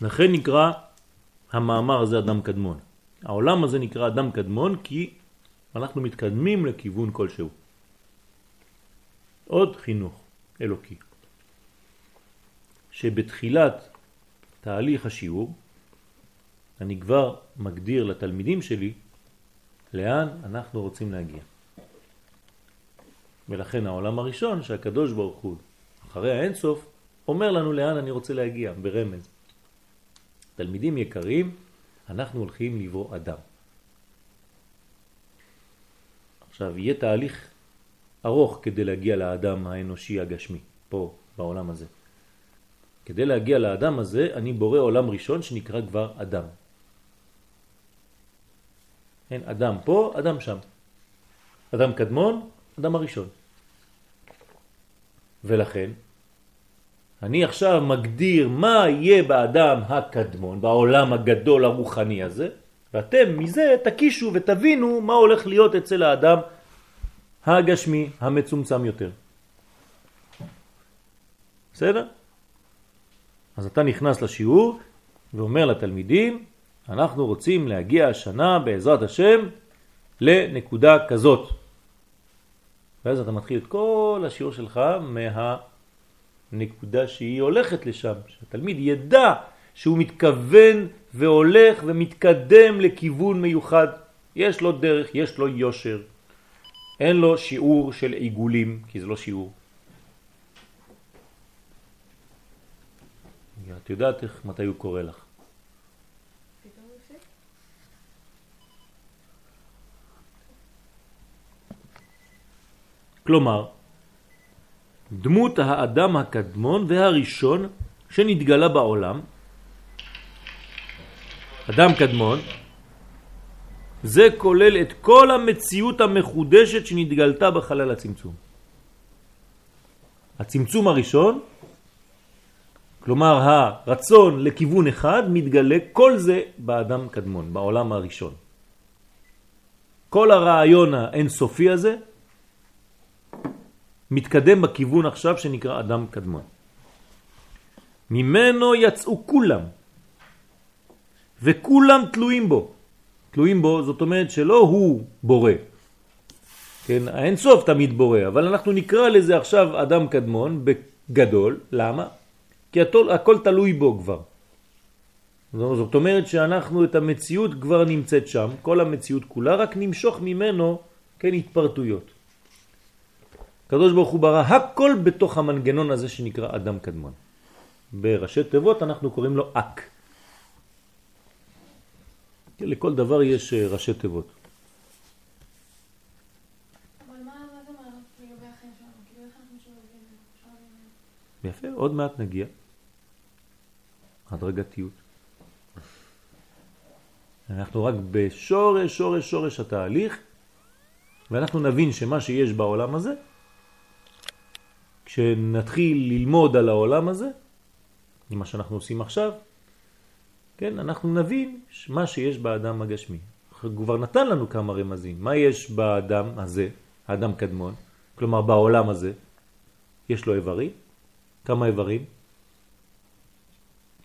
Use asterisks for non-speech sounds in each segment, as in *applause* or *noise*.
לכן נקרא המאמר הזה אדם קדמון. העולם הזה נקרא אדם קדמון כי אנחנו מתקדמים לכיוון כלשהו. עוד חינוך אלוקי, שבתחילת תהליך השיעור אני כבר מגדיר לתלמידים שלי לאן אנחנו רוצים להגיע. ולכן העולם הראשון שהקדוש ברוך הוא אחרי האינסוף אומר לנו לאן אני רוצה להגיע ברמז. תלמידים יקרים, אנחנו הולכים לברוא אדם. עכשיו, יהיה תהליך ארוך כדי להגיע לאדם האנושי הגשמי, פה, בעולם הזה. כדי להגיע לאדם הזה, אני בורא עולם ראשון שנקרא כבר אדם. אין, אדם פה, אדם שם. אדם קדמון, אדם הראשון. ולכן, אני עכשיו מגדיר מה יהיה באדם הקדמון, בעולם הגדול הרוחני הזה, ואתם מזה תקישו ותבינו מה הולך להיות אצל האדם הגשמי המצומצם יותר. בסדר? אז אתה נכנס לשיעור ואומר לתלמידים, אנחנו רוצים להגיע השנה בעזרת השם לנקודה כזאת. ואז אתה מתחיל את כל השיעור שלך מהנקודה שהיא הולכת לשם, שהתלמיד ידע שהוא מתכוון והולך ומתקדם לכיוון מיוחד. יש לו דרך, יש לו יושר. אין לו שיעור של עיגולים, כי זה לא שיעור. את יודעת איך, מתי הוא קורא לך. כלומר, דמות האדם הקדמון והראשון שנתגלה בעולם, אדם קדמון, זה כולל את כל המציאות המחודשת שנתגלתה בחלל הצמצום. הצמצום הראשון, כלומר הרצון לכיוון אחד, מתגלה כל זה באדם קדמון, בעולם הראשון. כל הרעיון האינסופי הזה מתקדם בכיוון עכשיו שנקרא אדם קדמון. ממנו יצאו כולם, וכולם תלויים בו. תלויים בו, זאת אומרת שלא הוא בורא. כן, האינסוף תמיד בורא, אבל אנחנו נקרא לזה עכשיו אדם קדמון בגדול, למה? כי הכל, הכל תלוי בו כבר. זאת אומרת שאנחנו את המציאות כבר נמצאת שם, כל המציאות כולה, רק נמשוך ממנו, כן, התפרטויות. הקדוש ברוך הוא ברא הכל בתוך המנגנון הזה שנקרא אדם קדמון. בראשי תיבות אנחנו קוראים לו אק. לכל דבר יש אה, ראשי תיבות. יפה, עוד מעט נגיע. הדרגתיות. אנחנו רק בשורש, שורש, שורש התהליך, ואנחנו נבין שמה שיש בעולם הזה כשנתחיל ללמוד על העולם הזה, מה שאנחנו עושים עכשיו, כן, אנחנו נבין מה שיש באדם הגשמי. כבר נתן לנו כמה רמזים. מה יש באדם הזה, האדם קדמון, כלומר בעולם הזה, יש לו איברים. כמה איברים?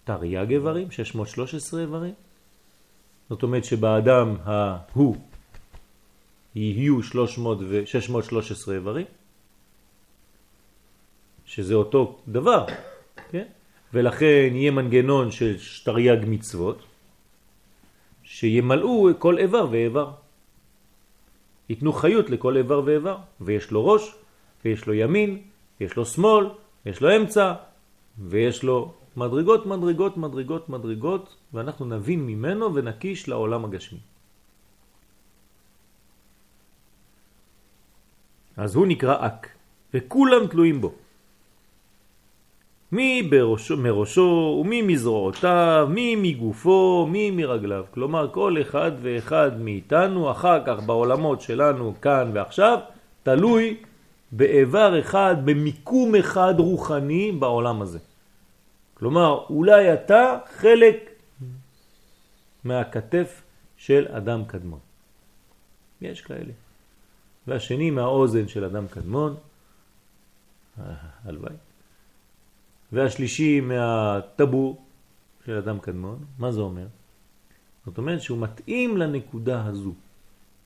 תרי"ג איברים, 613 איברים. זאת אומרת שבאדם ההוא יהיו 300 ו 613 איברים. שזה אותו דבר, כן? ולכן יהיה מנגנון של שתרי"ג מצוות, שימלאו כל איבר ואיבר. ייתנו חיות לכל איבר ואיבר, ויש לו ראש, ויש לו ימין, יש לו שמאל, יש לו אמצע, ויש לו מדרגות, מדרגות, מדרגות, מדרגות, ואנחנו נבין ממנו ונקיש לעולם הגשמי. אז הוא נקרא אק, וכולם תלויים בו. מי בראשו, מראשו ומי מזרועותיו, מי מגופו, מי מרגליו. כלומר, כל אחד ואחד מאיתנו, אחר כך בעולמות שלנו, כאן ועכשיו, תלוי באיבר אחד, במיקום אחד רוחני בעולם הזה. כלומר, אולי אתה חלק מהכתף של אדם קדמון. יש כאלה. והשני מהאוזן של אדם קדמון, הלוואי. והשלישי מהטבור של אדם קדמון, מה זה אומר? זאת אומרת שהוא מתאים לנקודה הזו,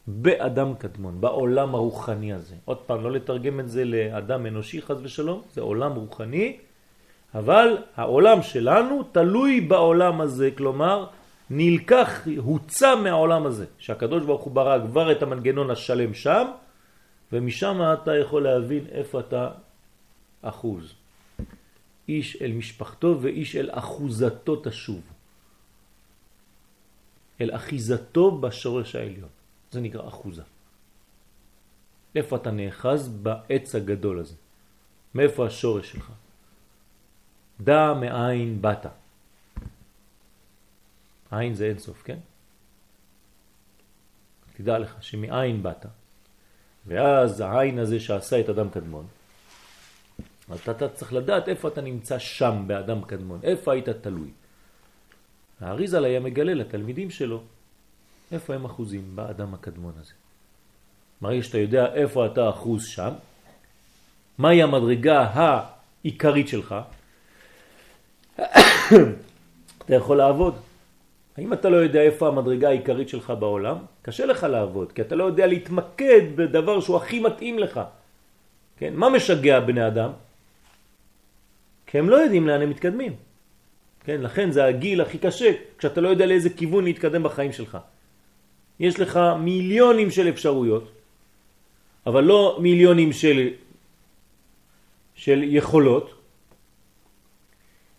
באדם קדמון, בעולם הרוחני הזה. עוד פעם, לא לתרגם את זה לאדם אנושי חז ושלום, זה עולם רוחני, אבל העולם שלנו תלוי בעולם הזה, כלומר נלקח, הוצא מהעולם הזה, שהקדוש ברוך הוא ברא כבר את המנגנון השלם שם, ומשם אתה יכול להבין איפה אתה אחוז. איש אל משפחתו ואיש אל אחוזתו תשוב. אל אחיזתו בשורש העליון. זה נקרא אחוזה. איפה אתה נאחז בעץ הגדול הזה? מאיפה השורש שלך? דע מאין באת. עין זה אינסוף, כן? תדע לך שמאין באת. ואז העין הזה שעשה את אדם קדמון, אתה, אתה צריך לדעת איפה אתה נמצא שם באדם קדמון, איפה היית תלוי. האריזל היה מגלה לתלמידים שלו איפה הם אחוזים באדם הקדמון הזה. מראה שאתה יודע איפה אתה אחוז שם, מהי המדרגה העיקרית שלך, אתה יכול לעבוד. האם אתה לא יודע איפה המדרגה העיקרית שלך בעולם? קשה לך לעבוד, כי אתה לא יודע להתמקד בדבר שהוא הכי מתאים לך. כן? מה משגע בני אדם? כי הם לא יודעים לאן הם מתקדמים. כן? לכן זה הגיל הכי קשה, כשאתה לא יודע לאיזה כיוון להתקדם בחיים שלך. יש לך מיליונים של אפשרויות, אבל לא מיליונים של, של יכולות,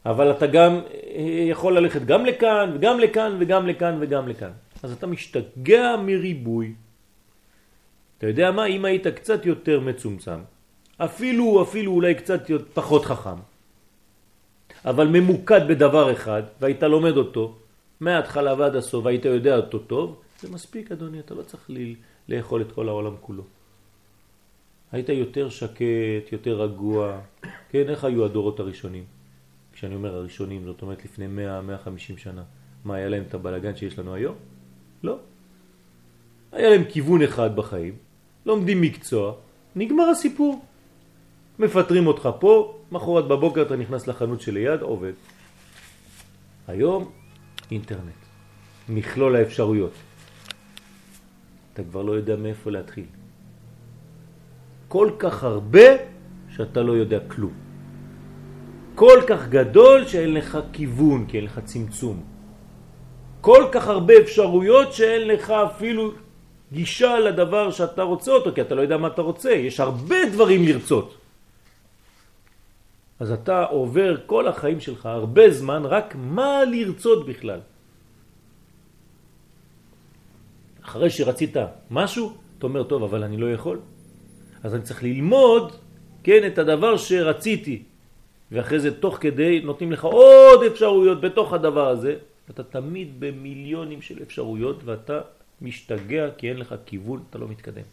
אבל אתה גם אה, יכול ללכת גם לכאן וגם לכאן וגם לכאן וגם לכאן. אז אתה משתגע מריבוי. אתה יודע מה? אם היית קצת יותר מצומצם, אפילו, אפילו אולי קצת פחות חכם, אבל ממוקד בדבר אחד, והיית לומד אותו, מההתחלה ועד הסוף, והיית יודע אותו טוב, זה מספיק אדוני, אתה לא צריך לאכול את כל העולם כולו. היית יותר שקט, יותר רגוע. כן, איך היו הדורות הראשונים? כשאני אומר הראשונים, זאת אומרת לפני 100-150 שנה. מה, היה להם את הבלגן שיש לנו היום? לא. היה להם כיוון אחד בחיים, לומדים מקצוע, נגמר הסיפור. מפטרים אותך פה, מחרת בבוקר אתה נכנס לחנות שליד, עובד. היום אינטרנט, מכלול האפשרויות. אתה כבר לא יודע מאיפה להתחיל. כל כך הרבה שאתה לא יודע כלום. כל כך גדול שאין לך כיוון, כי אין לך צמצום. כל כך הרבה אפשרויות שאין לך אפילו גישה לדבר שאתה רוצה אותו, כי אתה לא יודע מה אתה רוצה. יש הרבה דברים לרצות. אז אתה עובר כל החיים שלך הרבה זמן רק מה לרצות בכלל. אחרי שרצית משהו, אתה אומר, טוב, אבל אני לא יכול. אז אני צריך ללמוד, כן, את הדבר שרציתי. ואחרי זה, תוך כדי, נותנים לך עוד אפשרויות בתוך הדבר הזה. אתה תמיד במיליונים של אפשרויות, ואתה משתגע כי אין לך כיוון, אתה לא מתקדם.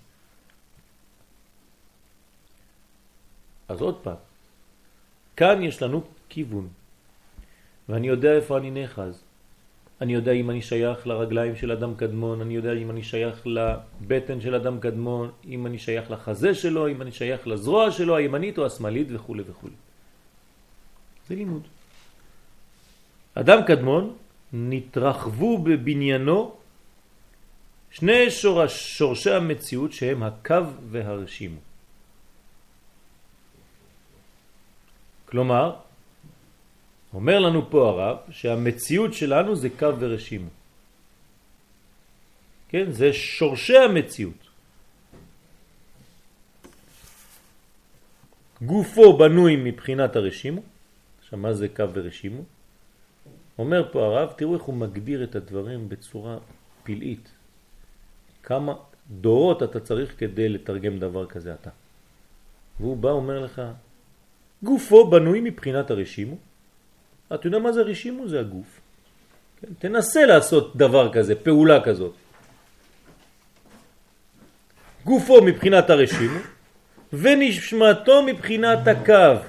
אז עוד פעם, כאן יש לנו כיוון, ואני יודע איפה אני נאחז. אני יודע אם אני שייך לרגליים של אדם קדמון, אני יודע אם אני שייך לבטן של אדם קדמון, אם אני שייך לחזה שלו, אם אני שייך לזרוע שלו, הימנית או השמאלית וכו' וכו'. זה לימוד. אדם קדמון נתרחבו בבניינו שני שורש, שורשי המציאות שהם הקו והרשימו. כלומר, אומר לנו פה הרב שהמציאות שלנו זה קו ורשימו. כן? זה שורשי המציאות. גופו בנוי מבחינת הרשימו. עכשיו מה זה קו ורשימו? אומר פה הרב, תראו איך הוא מגדיר את הדברים בצורה פלאית. כמה דורות אתה צריך כדי לתרגם דבר כזה אתה. והוא בא אומר לך, גופו בנוי מבחינת הרשימו, אתה יודע מה זה רשימו? זה הגוף. כן? תנסה לעשות דבר כזה, פעולה כזאת. גופו מבחינת הרשימו ונשמתו מבחינת הקו.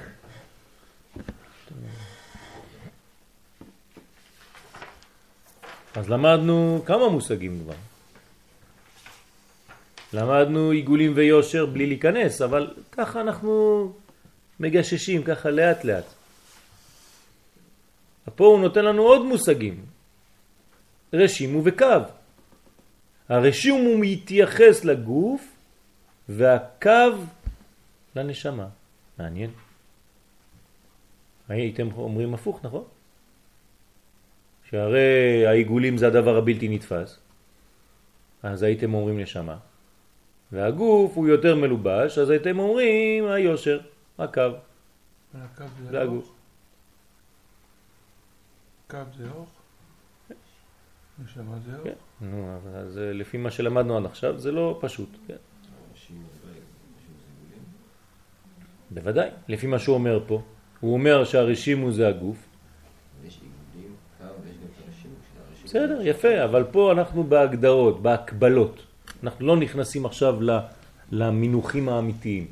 אז למדנו כמה מושגים כבר. למדנו עיגולים ויושר בלי להיכנס, אבל ככה אנחנו מגששים, ככה לאט לאט. פה הוא נותן לנו עוד מושגים. רשימו וקו. הרשימו הוא מתייחס לגוף והקו לנשמה. מעניין. הייתם אומרים הפוך, נכון? שהרי העיגולים זה הדבר הבלתי נתפס, אז הייתם אומרים נשמה. והגוף הוא יותר מלובש, אז הייתם אומרים היושר, הקו. הקו זה זה הגוף. קו זה אוך? נשמה זה אוך? כן, נו, אבל אז אה, לפי מה שלמדנו עד עכשיו זה לא פשוט. כן. בוודאי, לפי מה שהוא אומר פה. הוא אומר שהרשימו זה הגוף. בסדר, יפה, אבל פה אנחנו בהגדרות, בהקבלות. אנחנו לא נכנסים עכשיו ל- למינוחים האמיתיים.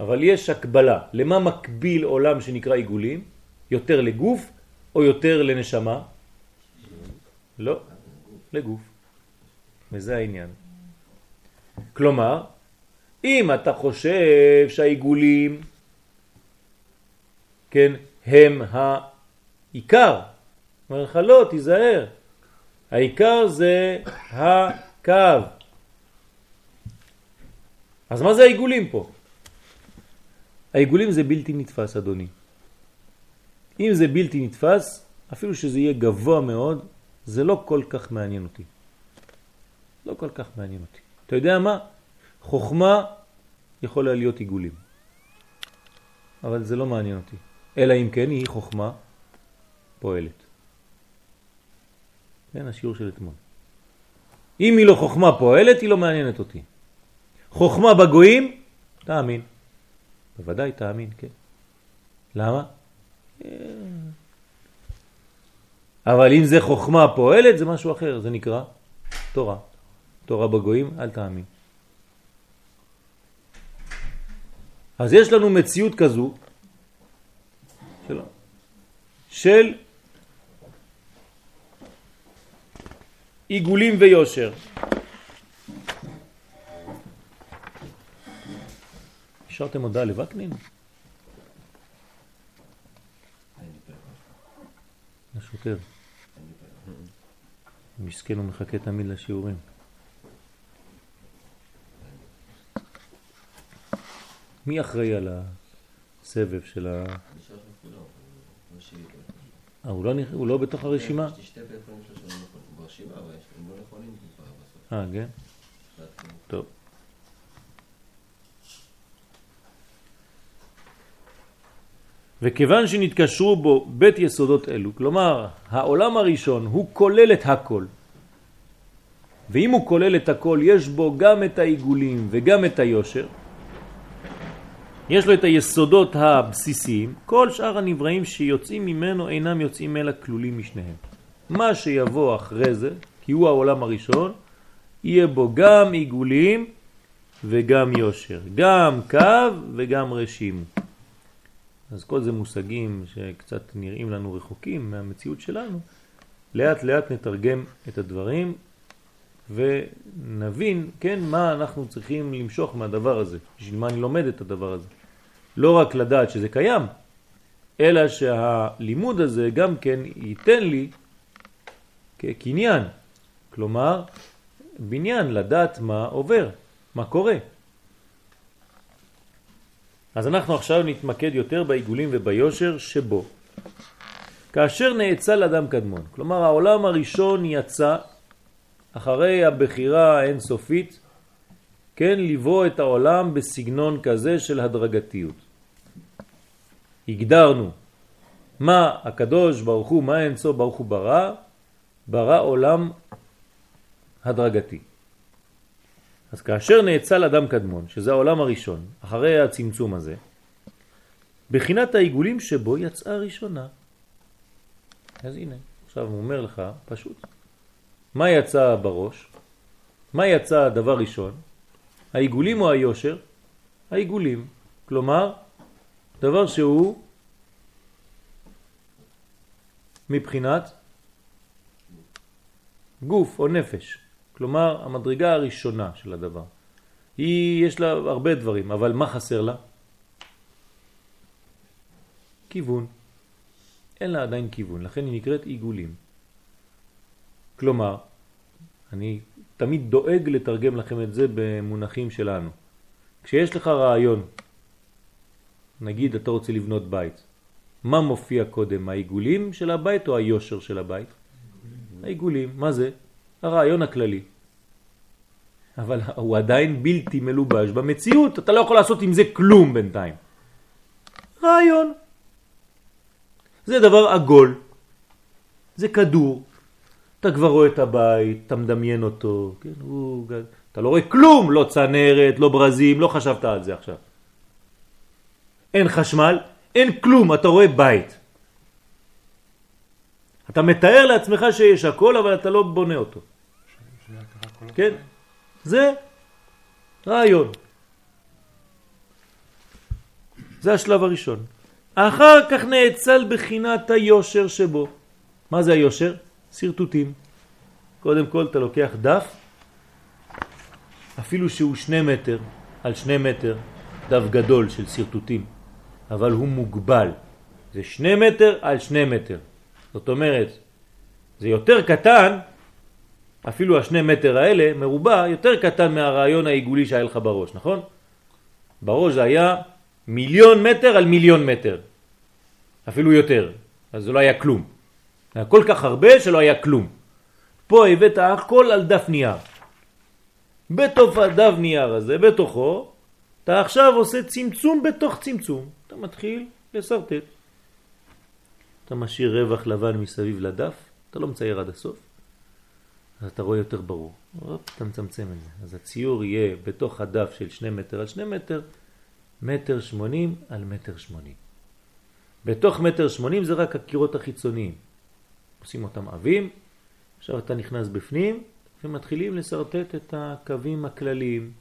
אבל יש הקבלה. למה מקביל עולם שנקרא עיגולים? יותר לגוף או יותר לנשמה? לא, לגוף. וזה העניין. כלומר, אם אתה חושב שהעיגולים, כן, הם העיקר, אומר לך לא, תיזהר. העיקר זה הקו. אז מה זה העיגולים פה? העיגולים זה בלתי נתפס, אדוני. אם זה בלתי נתפס, אפילו שזה יהיה גבוה מאוד, זה לא כל כך מעניין אותי. לא כל כך מעניין אותי. אתה יודע מה? חוכמה יכולה להיות עיגולים. אבל זה לא מעניין אותי. אלא אם כן היא חוכמה פועלת. כן, השיעור של אתמול. אם היא לא חוכמה פועלת, היא לא מעניינת אותי. חוכמה בגויים, תאמין. בוודאי תאמין, כן. למה? אבל אם זה חוכמה פועלת, זה משהו אחר, זה נקרא תורה. תורה בגויים, אל תאמין. אז יש לנו מציאות כזו של, של עיגולים ויושר. השארתם הודעה לווקנין? לשוטר. מסכן הוא מחכה תמיד לשיעורים. מי אחראי על הסבב של ה... אה, הוא לא, נכ- הוא לא בתוך הרשימה? יש לי שתי פלאפונים שלו שלא נכונים ברשימה, אבל הם לא נכונים כבר בסוף. אה, כן? החלטתי. טוב. וכיוון שנתקשרו בו בית יסודות אלו, כלומר העולם הראשון הוא כולל את הכל, ואם הוא כולל את הכל יש בו גם את העיגולים וגם את היושר, יש לו את היסודות הבסיסיים, כל שאר הנבראים שיוצאים ממנו אינם יוצאים אלא כלולים משניהם. מה שיבוא אחרי זה, כי הוא העולם הראשון, יהיה בו גם עיגולים וגם יושר, גם קו וגם רשימו. אז כל זה מושגים שקצת נראים לנו רחוקים מהמציאות שלנו, לאט לאט נתרגם את הדברים ונבין, כן, מה אנחנו צריכים למשוך מהדבר הזה, בשביל מה אני לומד את הדבר הזה. לא רק לדעת שזה קיים, אלא שהלימוד הזה גם כן ייתן לי כקניין, כלומר בניין לדעת מה עובר, מה קורה. אז אנחנו עכשיו נתמקד יותר בעיגולים וביושר שבו. כאשר נאצל אדם קדמון, כלומר העולם הראשון יצא אחרי הבחירה האינסופית, כן, לבוא את העולם בסגנון כזה של הדרגתיות. הגדרנו מה הקדוש ברוך הוא, מה אינסוף ברוך הוא ברא, ברא עולם הדרגתי. אז כאשר נאצל אדם קדמון, שזה העולם הראשון, אחרי הצמצום הזה, בחינת העיגולים שבו יצאה ראשונה. אז הנה, עכשיו הוא אומר לך, פשוט. מה יצא בראש? מה יצא הדבר ראשון? העיגולים או היושר? העיגולים. כלומר, דבר שהוא מבחינת גוף או נפש. כלומר, המדרגה הראשונה של הדבר. היא, יש לה הרבה דברים, אבל מה חסר לה? כיוון. אין לה עדיין כיוון, לכן היא נקראת עיגולים. כלומר, אני תמיד דואג לתרגם לכם את זה במונחים שלנו. כשיש לך רעיון, נגיד אתה רוצה לבנות בית, מה מופיע קודם, העיגולים של הבית או היושר של הבית? העיגולים, מה זה? הרעיון הכללי. אבל הוא עדיין בלתי מלובש במציאות, אתה לא יכול לעשות עם זה כלום בינתיים. רעיון. זה דבר עגול, זה כדור. אתה כבר רואה את הבית, אתה מדמיין אותו, כן, הוא, אתה לא רואה כלום, לא צנרת, לא ברזים, לא חשבת על זה עכשיו. אין חשמל, אין כלום, אתה רואה בית. אתה מתאר לעצמך שיש הכל, אבל אתה לא בונה אותו. כן? זה רעיון. זה השלב הראשון. אחר כך נאצל בחינת היושר שבו. מה זה היושר? סרטוטים. קודם כל אתה לוקח דף, אפילו שהוא שני מטר על שני מטר, דף גדול של סרטוטים, אבל הוא מוגבל. זה שני מטר על שני מטר. זאת אומרת, זה יותר קטן, אפילו השני מטר האלה, מרובע, יותר קטן מהרעיון העיגולי שהיה לך בראש, נכון? בראש זה היה מיליון מטר על מיליון מטר, אפילו יותר, אז זה לא היה כלום. היה כל כך הרבה שלא היה כלום. פה הבאת הכל על דף נייר. בתוך הדף נייר הזה, בתוכו, אתה עכשיו עושה צמצום בתוך צמצום. אתה מתחיל לסרטט. אתה משאיר רווח לבן מסביב לדף, אתה לא מצייר עד הסוף, אז אתה רואה יותר ברור. אופ, אתה מצמצם את זה. אז הציור יהיה בתוך הדף של שני מטר על שני מטר, מטר שמונים על מטר שמונים. בתוך מטר שמונים זה רק הקירות החיצוניים. עושים אותם עבים, עכשיו אתה נכנס בפנים ומתחילים לסרטט את הקווים הכלליים.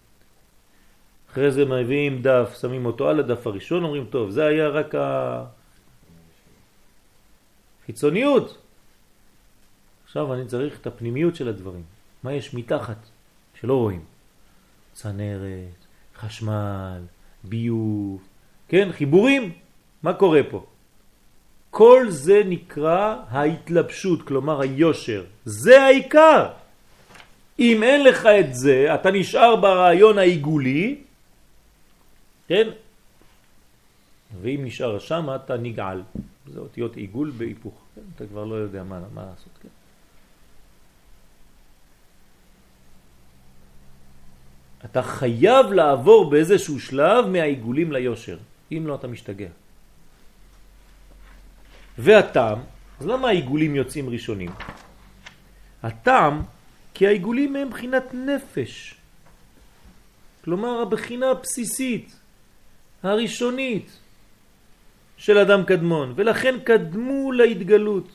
אחרי זה מביאים דף, שמים אותו על הדף הראשון, אומרים טוב, זה היה רק החיצוניות. עכשיו אני צריך את הפנימיות של הדברים. מה יש מתחת שלא רואים? צנרת, חשמל, ביוב, כן, חיבורים. מה קורה פה? כל זה נקרא ההתלבשות, כלומר היושר. זה העיקר. אם אין לך את זה, אתה נשאר ברעיון העיגולי, כן? ואם נשאר שם, אתה נגעל. זה אותיות עיגול בהיפוך. כן? אתה כבר לא יודע מה, מה לעשות. כן? אתה חייב לעבור באיזשהו שלב מהעיגולים ליושר. אם לא, אתה משתגע. והטעם, אז למה העיגולים יוצאים ראשונים? הטעם, כי העיגולים הם בחינת נפש. כלומר, הבחינה הבסיסית, הראשונית של אדם קדמון, ולכן קדמו להתגלות.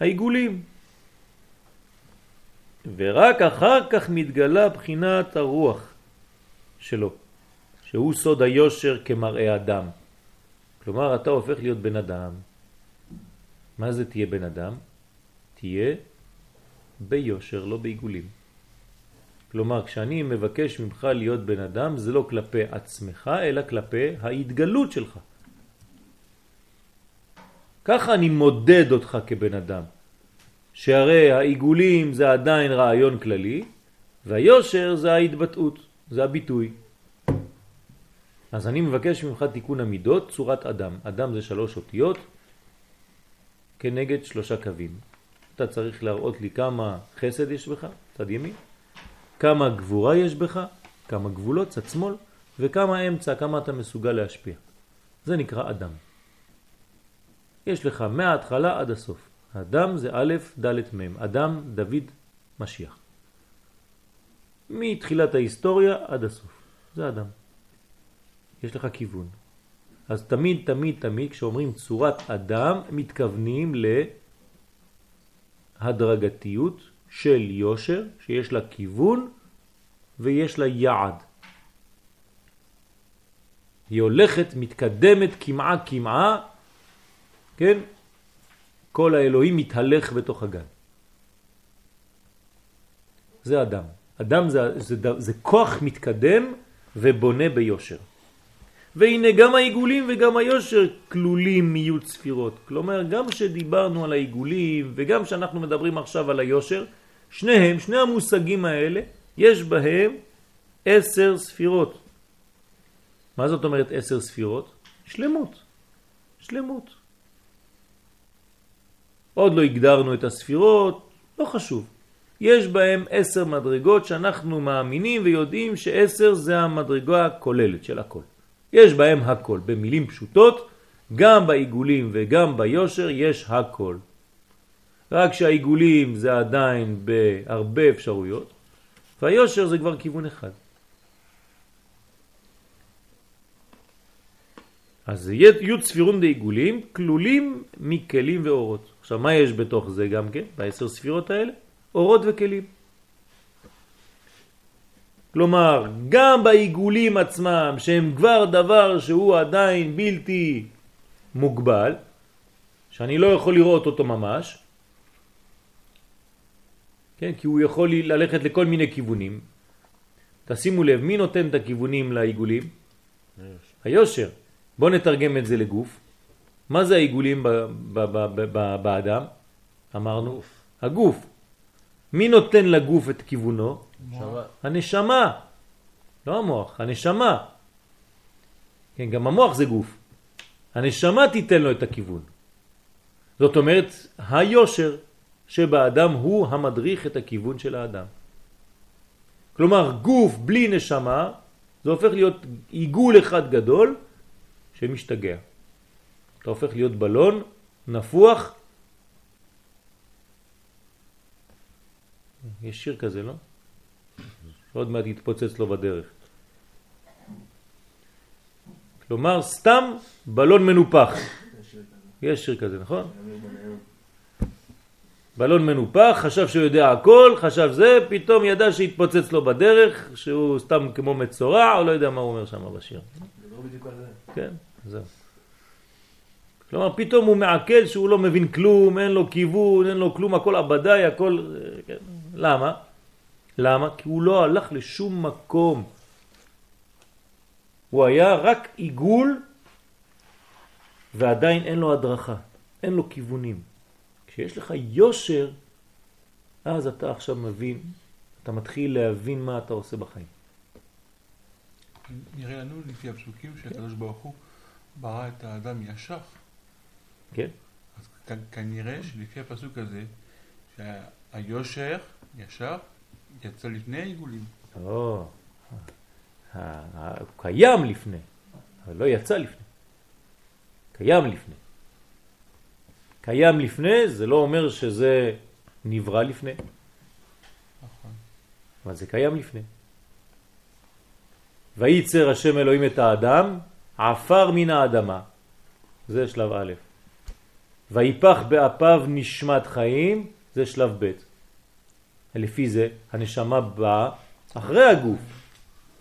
העיגולים. ורק אחר כך מתגלה בחינת הרוח שלו, שהוא סוד היושר כמראה אדם. כלומר, אתה הופך להיות בן אדם. מה זה תהיה בן אדם? תהיה ביושר, לא בעיגולים. כלומר, כשאני מבקש ממך להיות בן אדם, זה לא כלפי עצמך, אלא כלפי ההתגלות שלך. ככה אני מודד אותך כבן אדם. שהרי העיגולים זה עדיין רעיון כללי, והיושר זה ההתבטאות, זה הביטוי. אז אני מבקש ממך תיקון המידות, צורת אדם. אדם זה שלוש אותיות כנגד שלושה קווים. אתה צריך להראות לי כמה חסד יש בך, צד ימין, כמה גבורה יש בך, כמה גבולות, צד שמאל, וכמה אמצע, כמה אתה מסוגל להשפיע. זה נקרא אדם. יש לך מההתחלה עד הסוף. אדם זה א', ד', מ', אדם, דוד, משיח. מתחילת ההיסטוריה עד הסוף. זה אדם. יש לך כיוון. אז תמיד, תמיד, תמיד, כשאומרים צורת אדם, מתכוונים להדרגתיות של יושר, שיש לה כיוון ויש לה יעד. היא הולכת, מתקדמת כמעה כמעה, כן? כל האלוהים מתהלך בתוך הגן. זה אדם. אדם זה, זה, זה כוח מתקדם ובונה ביושר. והנה גם העיגולים וגם היושר כלולים מיעוט ספירות. כלומר, גם שדיברנו על העיגולים וגם שאנחנו מדברים עכשיו על היושר, שניהם, שני המושגים האלה, יש בהם עשר ספירות. מה זאת אומרת עשר ספירות? שלמות. שלמות. עוד לא הגדרנו את הספירות, לא חשוב. יש בהם עשר מדרגות שאנחנו מאמינים ויודעים שעשר זה המדרגה הכוללת של הכל. יש בהם הכל. במילים פשוטות, גם בעיגולים וגם ביושר יש הכל. רק שהעיגולים זה עדיין בהרבה אפשרויות, והיושר זה כבר כיוון אחד. אז י' ספירון דעיגולים כלולים מכלים ואורות. עכשיו, מה יש בתוך זה גם כן, בעשר ספירות האלה? אורות וכלים. כלומר, גם בעיגולים עצמם, שהם כבר דבר שהוא עדיין בלתי מוגבל, שאני לא יכול לראות אותו ממש, כן, כי הוא יכול ללכת לכל מיני כיוונים. תשימו לב, מי נותן את הכיוונים לעיגולים? היושר. בואו נתרגם את זה לגוף. מה זה העיגולים באדם? אמרנו, הגוף. הגוף. מי נותן לגוף את כיוונו? שמה. הנשמה. לא המוח, הנשמה. כן, גם המוח זה גוף. הנשמה תיתן לו את הכיוון. זאת אומרת, היושר שבאדם הוא המדריך את הכיוון של האדם. כלומר, גוף בלי נשמה, זה הופך להיות עיגול אחד גדול שמשתגע. אתה הופך להיות בלון נפוח. יש שיר כזה, לא? עוד מעט יתפוצץ לו בדרך. כלומר, סתם בלון מנופח. יש שיר כזה, נכון? בלון מנופח, חשב שהוא יודע הכל, חשב זה, פתאום ידע שהתפוצץ לו בדרך, שהוא סתם כמו מצורע, או לא יודע מה הוא אומר שם בשיר. זה לא בדיוק על זה. כן, זהו. כלומר, פתאום הוא מעכל שהוא לא מבין כלום, אין לו כיוון, אין לו כלום, הכל עבדי, הכל... כן. למה? למה? כי הוא לא הלך לשום מקום. הוא היה רק עיגול ועדיין אין לו הדרכה, אין לו כיוונים. כשיש לך יושר, אז אתה עכשיו מבין, אתה מתחיל להבין מה אתה עושה בחיים. נראה לנו לפי הפסוקים שהקדוש ברוך הוא ברא את האדם ישר. כן? אז כנראה שלפי הפסוק הזה, שהיושר, ישר, יצא לפני העיגולים. או, הוא קיים לפני, אבל לא יצא לפני. קיים לפני. קיים לפני זה לא אומר שזה נברא לפני, נכון. אבל זה קיים לפני. וייצר השם אלוהים את האדם, עפר מן האדמה. זה שלב א'. ויפח באפיו נשמת חיים, זה שלב ב'. לפי זה הנשמה באה אחרי הגוף.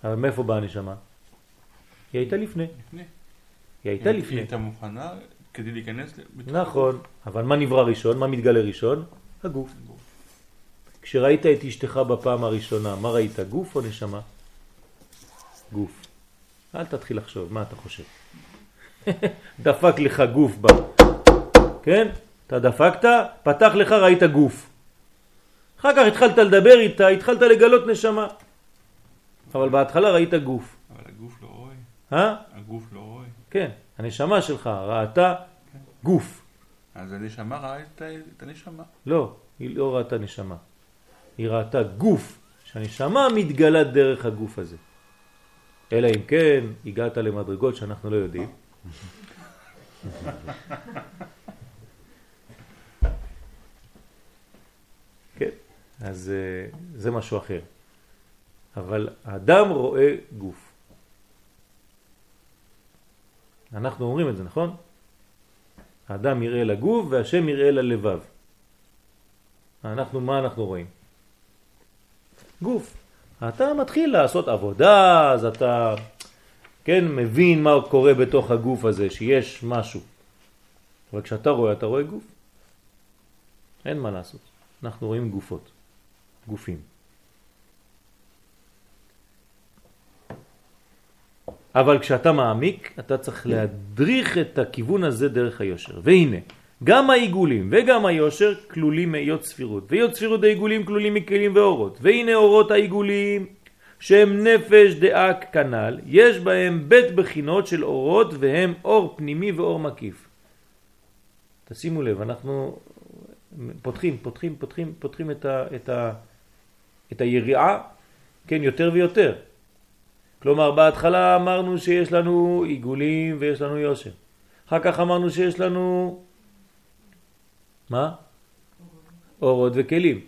אבל מאיפה באה הנשמה? היא הייתה לפני. לפני. היא הייתה היא לפני. הייתה מוכנה כדי להיכנס בתוך נכון, אבל מה נברא ראשון? מה מתגלה ראשון? הגוף. הגוף. כשראית את אשתך בפעם הראשונה, מה ראית? גוף או נשמה? גוף. אל תתחיל לחשוב, מה אתה חושב? *laughs* דפק לך גוף בה. כן? אתה דפקת, פתח לך, ראית גוף. אחר כך התחלת לדבר איתה, התחלת לגלות נשמה. אבל בהתחלה ראית גוף. אבל הגוף לא רואה. אה? הגוף לא רואה. כן, הנשמה שלך ראתה גוף. אז הנשמה ראה את ה- את הנשמה. לא, היא לא ראתה נשמה. היא ראתה גוף, שהנשמה מתגלה דרך הגוף הזה. אלא אם כן הגעת למדרגות שאנחנו לא יודעים. *laughs* כן, אז אה, זה משהו אחר. אבל האדם רואה גוף. אנחנו אומרים את זה, נכון? האדם יראה לגוף והשם יראה ללבב. אנחנו, מה אנחנו רואים? גוף. אתה מתחיל לעשות עבודה, אז אתה, כן, מבין מה קורה בתוך הגוף הזה, שיש משהו. אבל כשאתה רואה, אתה רואה גוף. אין מה לעשות. אנחנו רואים גופות, גופים. אבל כשאתה מעמיק, אתה צריך להדריך את הכיוון הזה דרך היושר. והנה, גם העיגולים וגם היושר כלולים מהיות ספירות, והיות ספירות העיגולים כלולים מכלים ואורות. והנה אורות העיגולים שהם נפש דאק כנל, יש בהם בית בחינות של אורות והם אור פנימי ואור מקיף. תשימו לב, אנחנו פותחים, פותחים, פותחים, פותחים את, ה, את, ה, את היריעה, כן, יותר ויותר. כלומר, בהתחלה אמרנו שיש לנו עיגולים ויש לנו יושר. אחר כך אמרנו שיש לנו, מה? אורות וכלים.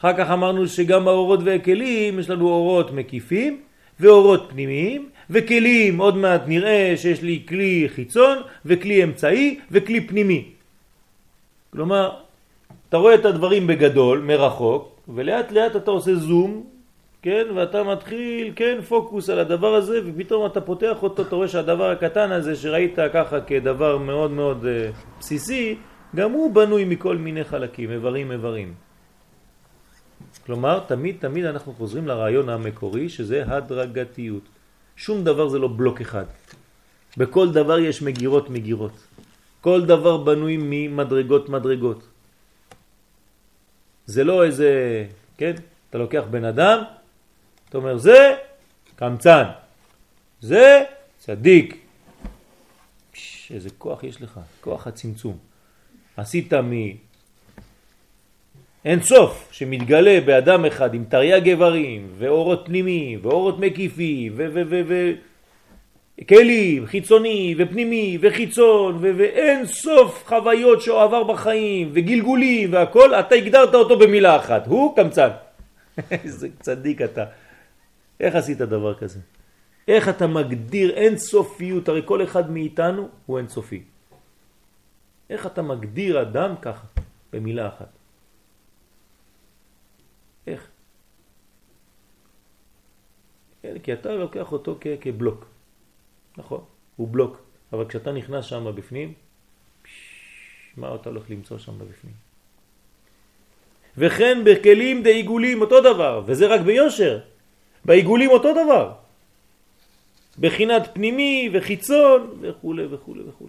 אחר כך אמרנו שגם באורות והכלים יש לנו אורות מקיפים ואורות פנימיים וכלים, עוד מעט נראה שיש לי כלי חיצון וכלי אמצעי וכלי פנימי. כלומר, אתה רואה את הדברים בגדול, מרחוק, ולאט לאט אתה עושה זום, כן, ואתה מתחיל, כן, פוקוס על הדבר הזה, ופתאום אתה פותח אותו, אתה רואה שהדבר הקטן הזה שראית ככה כדבר מאוד מאוד uh, בסיסי, גם הוא בנוי מכל מיני חלקים, איברים איברים. כלומר, תמיד תמיד אנחנו חוזרים לרעיון המקורי, שזה הדרגתיות. שום דבר זה לא בלוק אחד. בכל דבר יש מגירות מגירות. כל דבר בנוי ממדרגות מדרגות. זה לא איזה, כן? אתה לוקח בן אדם, אתה אומר זה קמצן, זה צדיק. פש, איזה כוח יש לך, כוח הצמצום. עשית מ... אין סוף שמתגלה באדם אחד עם תרי"ג איברים ואורות פנימיים ואורות מקיפים ו... ו... ו... ו... כלים, חיצוני ופנימי וחיצון ו- ואין סוף חוויות שהוא עבר בחיים וגלגולים והכל, אתה הגדרת אותו במילה אחת, הוא קמצן. *laughs* איזה צדיק אתה. איך עשית דבר כזה? איך אתה מגדיר אין סופיות? הרי כל אחד מאיתנו הוא אין סופי. איך אתה מגדיר אדם ככה, במילה אחת? איך? כי אתה לוקח אותו כבלוק. נכון, הוא בלוק. אבל כשאתה נכנס שם בפנים, מה אתה הולך למצוא שם בפנים? וכן בכלים דעיגולים אותו דבר, וזה רק ביושר. בעיגולים אותו דבר. בחינת פנימי וחיצון וכו' וכו' וכו'.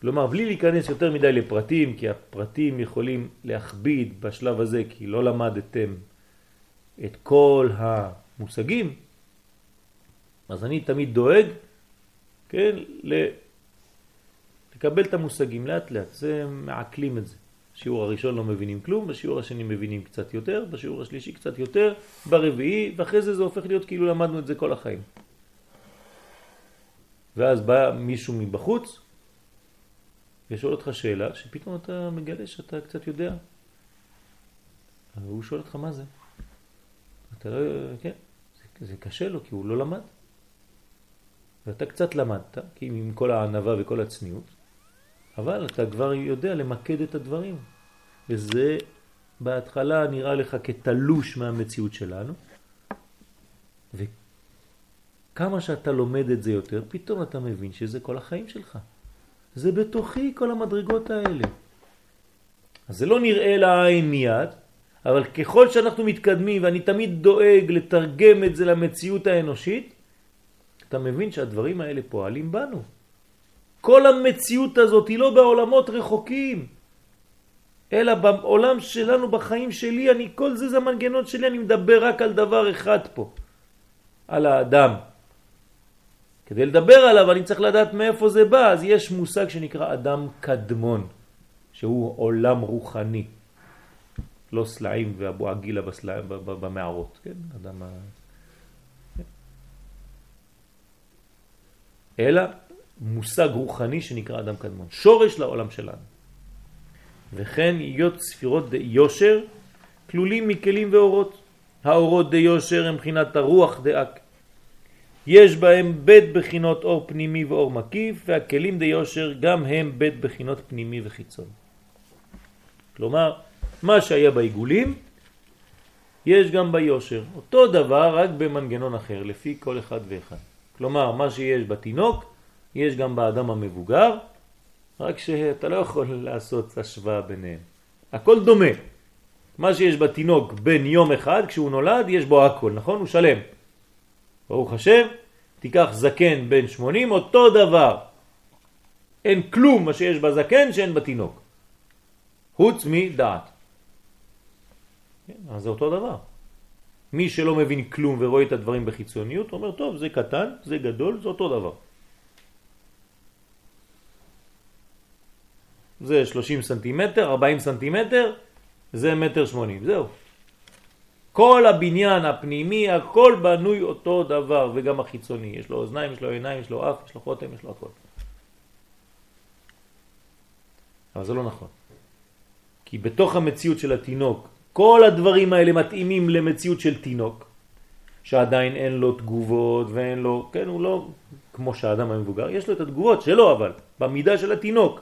כלומר, בלי להיכנס יותר מדי לפרטים, כי הפרטים יכולים להכביד בשלב הזה, כי לא למדתם את כל המושגים, אז אני תמיד דואג, כן, לקבל את המושגים לאט לאט, זה מעכלים את זה. בשיעור הראשון לא מבינים כלום, בשיעור השני מבינים קצת יותר, בשיעור השלישי קצת יותר, ברביעי, ואחרי זה זה הופך להיות כאילו למדנו את זה כל החיים. ואז בא מישהו מבחוץ ושואל אותך שאלה, שפתאום אתה מגלה שאתה קצת יודע. הוא שואל אותך מה זה. אתה לא, כן, זה, זה קשה לו כי הוא לא למד. ואתה קצת למדת, כי עם כל הענבה וכל הצניעות, אבל אתה כבר יודע למקד את הדברים. וזה בהתחלה נראה לך כתלוש מהמציאות שלנו, וכמה שאתה לומד את זה יותר, פתאום אתה מבין שזה כל החיים שלך. זה בתוכי כל המדרגות האלה. אז זה לא נראה לעין מיד, אבל ככל שאנחנו מתקדמים, ואני תמיד דואג לתרגם את זה למציאות האנושית, אתה מבין שהדברים האלה פועלים בנו. כל המציאות הזאת היא לא בעולמות רחוקים, אלא בעולם שלנו, בחיים שלי, אני, כל זה זה המנגנון שלי, אני מדבר רק על דבר אחד פה, על האדם. כדי לדבר עליו אני צריך לדעת מאיפה זה בא, אז יש מושג שנקרא אדם קדמון, שהוא עולם רוחני, לא סלעים ואבו עגילה במערות, כן? אדם אלא מושג רוחני שנקרא אדם קדמון, שורש לעולם שלנו. וכן היות ספירות יושר כלולים מכלים ואורות. האורות די יושר הם בחינת הרוח דאק. יש בהם בית בחינות אור פנימי ואור מקיף, והכלים די יושר גם הם בית בחינות פנימי וחיצון. כלומר, מה שהיה בעיגולים, יש גם ביושר. אותו דבר, רק במנגנון אחר, לפי כל אחד ואחד. כלומר, מה שיש בתינוק, יש גם באדם המבוגר, רק שאתה לא יכול לעשות השוואה ביניהם. הכל דומה. מה שיש בתינוק בין יום אחד, כשהוא נולד, יש בו הכל, נכון? הוא שלם. ברוך השם, תיקח זקן בן 80, אותו דבר. אין כלום מה שיש בזקן שאין בתינוק. חוץ מדעת. כן, אז זה אותו דבר. מי שלא מבין כלום ורואה את הדברים בחיצוניות, אומר, טוב, זה קטן, זה גדול, זה אותו דבר. זה 30 סנטימטר, 40 סנטימטר, זה מטר 80, זהו. כל הבניין הפנימי, הכל בנוי אותו דבר, וגם החיצוני. יש לו אוזניים, יש לו עיניים, יש לו אף, יש לו חותם, יש לו הכל. אבל זה לא נכון. כי בתוך המציאות של התינוק, כל הדברים האלה מתאימים למציאות של תינוק, שעדיין אין לו תגובות ואין לו, כן, הוא לא כמו שהאדם המבוגר, יש לו את התגובות שלו אבל, במידה של התינוק.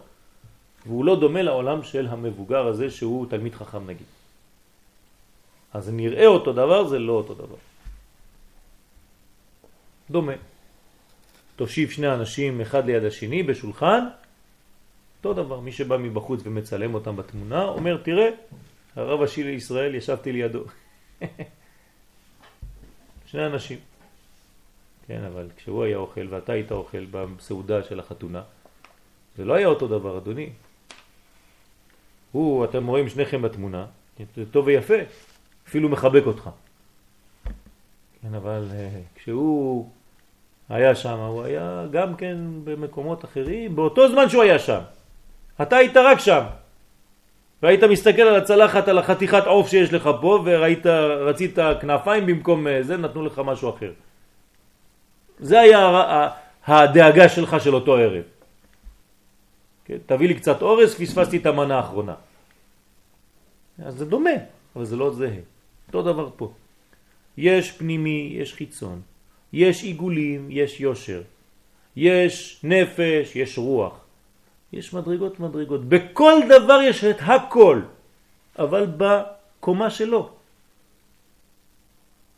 והוא לא דומה לעולם של המבוגר הזה שהוא תלמיד חכם נגיד. אז נראה אותו דבר, זה לא אותו דבר. דומה. תושיב שני אנשים אחד ליד השני בשולחן, אותו דבר, מי שבא מבחוץ ומצלם אותם בתמונה, אומר, תראה, הרב הראשי לישראל, ישבתי לידו. *laughs* שני אנשים. כן, אבל כשהוא היה אוכל ואתה היית אוכל בסעודה של החתונה, זה לא היה אותו דבר, אדוני. הוא, אתם רואים שניכם בתמונה, זה טוב ויפה, אפילו מחבק אותך. כן, אבל uh, כשהוא היה שם, הוא היה גם כן במקומות אחרים, באותו זמן שהוא היה שם. אתה היית רק שם. והיית מסתכל על הצלחת, על החתיכת עוף שיש לך פה, וראית, רצית כנפיים במקום אה, זה, נתנו לך משהו אחר. זה היה הדאגה שלך של אותו ערב. כן, תביא לי קצת אורס, פספסתי את המנה האחרונה. אז זה דומה, אבל זה לא זהה. אותו דבר פה. יש פנימי, יש חיצון. יש עיגולים, יש יושר. יש נפש, יש רוח. יש מדרגות מדרגות. בכל דבר יש את הכל, אבל בקומה שלו.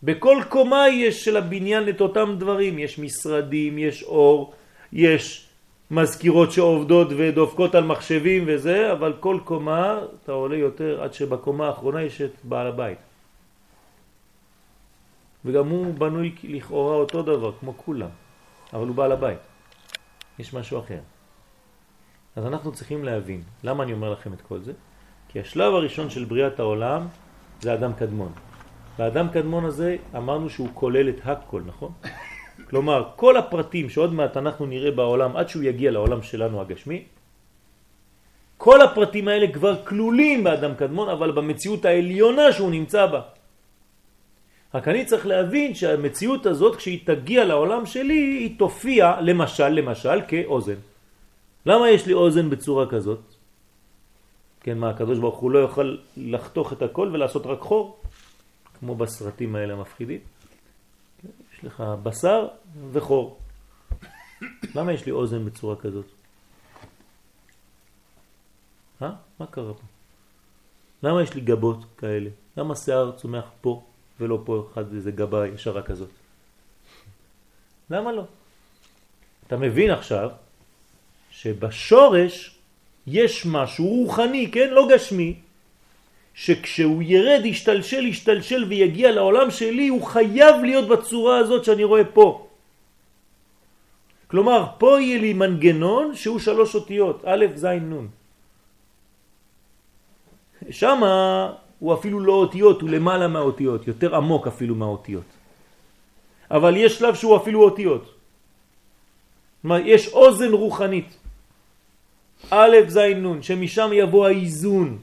בכל קומה יש של הבניין את אותם דברים. יש משרדים, יש אור, יש מזכירות שעובדות ודופקות על מחשבים וזה, אבל כל קומה אתה עולה יותר עד שבקומה האחרונה יש את בעל הבית. וגם הוא בנוי לכאורה אותו דבר, כמו כולם, אבל הוא בעל הבית. יש משהו אחר. אז אנחנו צריכים להבין. למה אני אומר לכם את כל זה? כי השלב הראשון של בריאת העולם זה אדם קדמון. והאדם קדמון הזה אמרנו שהוא כולל את הכל, נכון? *laughs* כלומר, כל הפרטים שעוד מעט אנחנו נראה בעולם עד שהוא יגיע לעולם שלנו הגשמי, כל הפרטים האלה כבר כלולים באדם קדמון, אבל במציאות העליונה שהוא נמצא בה. רק אני צריך להבין שהמציאות הזאת, כשהיא תגיע לעולם שלי, היא תופיע למשל, למשל, כאוזן. למה יש לי אוזן בצורה כזאת? כן, מה, הקדוש ברוך הוא לא יוכל לחתוך את הכל ולעשות רק חור? כמו בסרטים האלה המפחידים. יש לך בשר וחור. למה יש לי אוזן בצורה כזאת? אה? מה קרה פה? למה יש לי גבות כאלה? למה שיער צומח פה ולא פה אחד איזה גבה ישרה כזאת? למה לא? אתה מבין עכשיו שבשורש יש משהו רוחני, כן? לא גשמי, שכשהוא ירד, ישתלשל, ישתלשל ויגיע לעולם שלי, הוא חייב להיות בצורה הזאת שאני רואה פה. כלומר, פה יהיה לי מנגנון שהוא שלוש אותיות, א', ז', נ'. שם הוא אפילו לא אותיות, הוא למעלה מהאותיות, יותר עמוק אפילו מהאותיות. אבל יש שלב שהוא אפילו אותיות. כלומר, יש אוזן רוחנית. א', ז', נ', שמשם יבוא האיזון.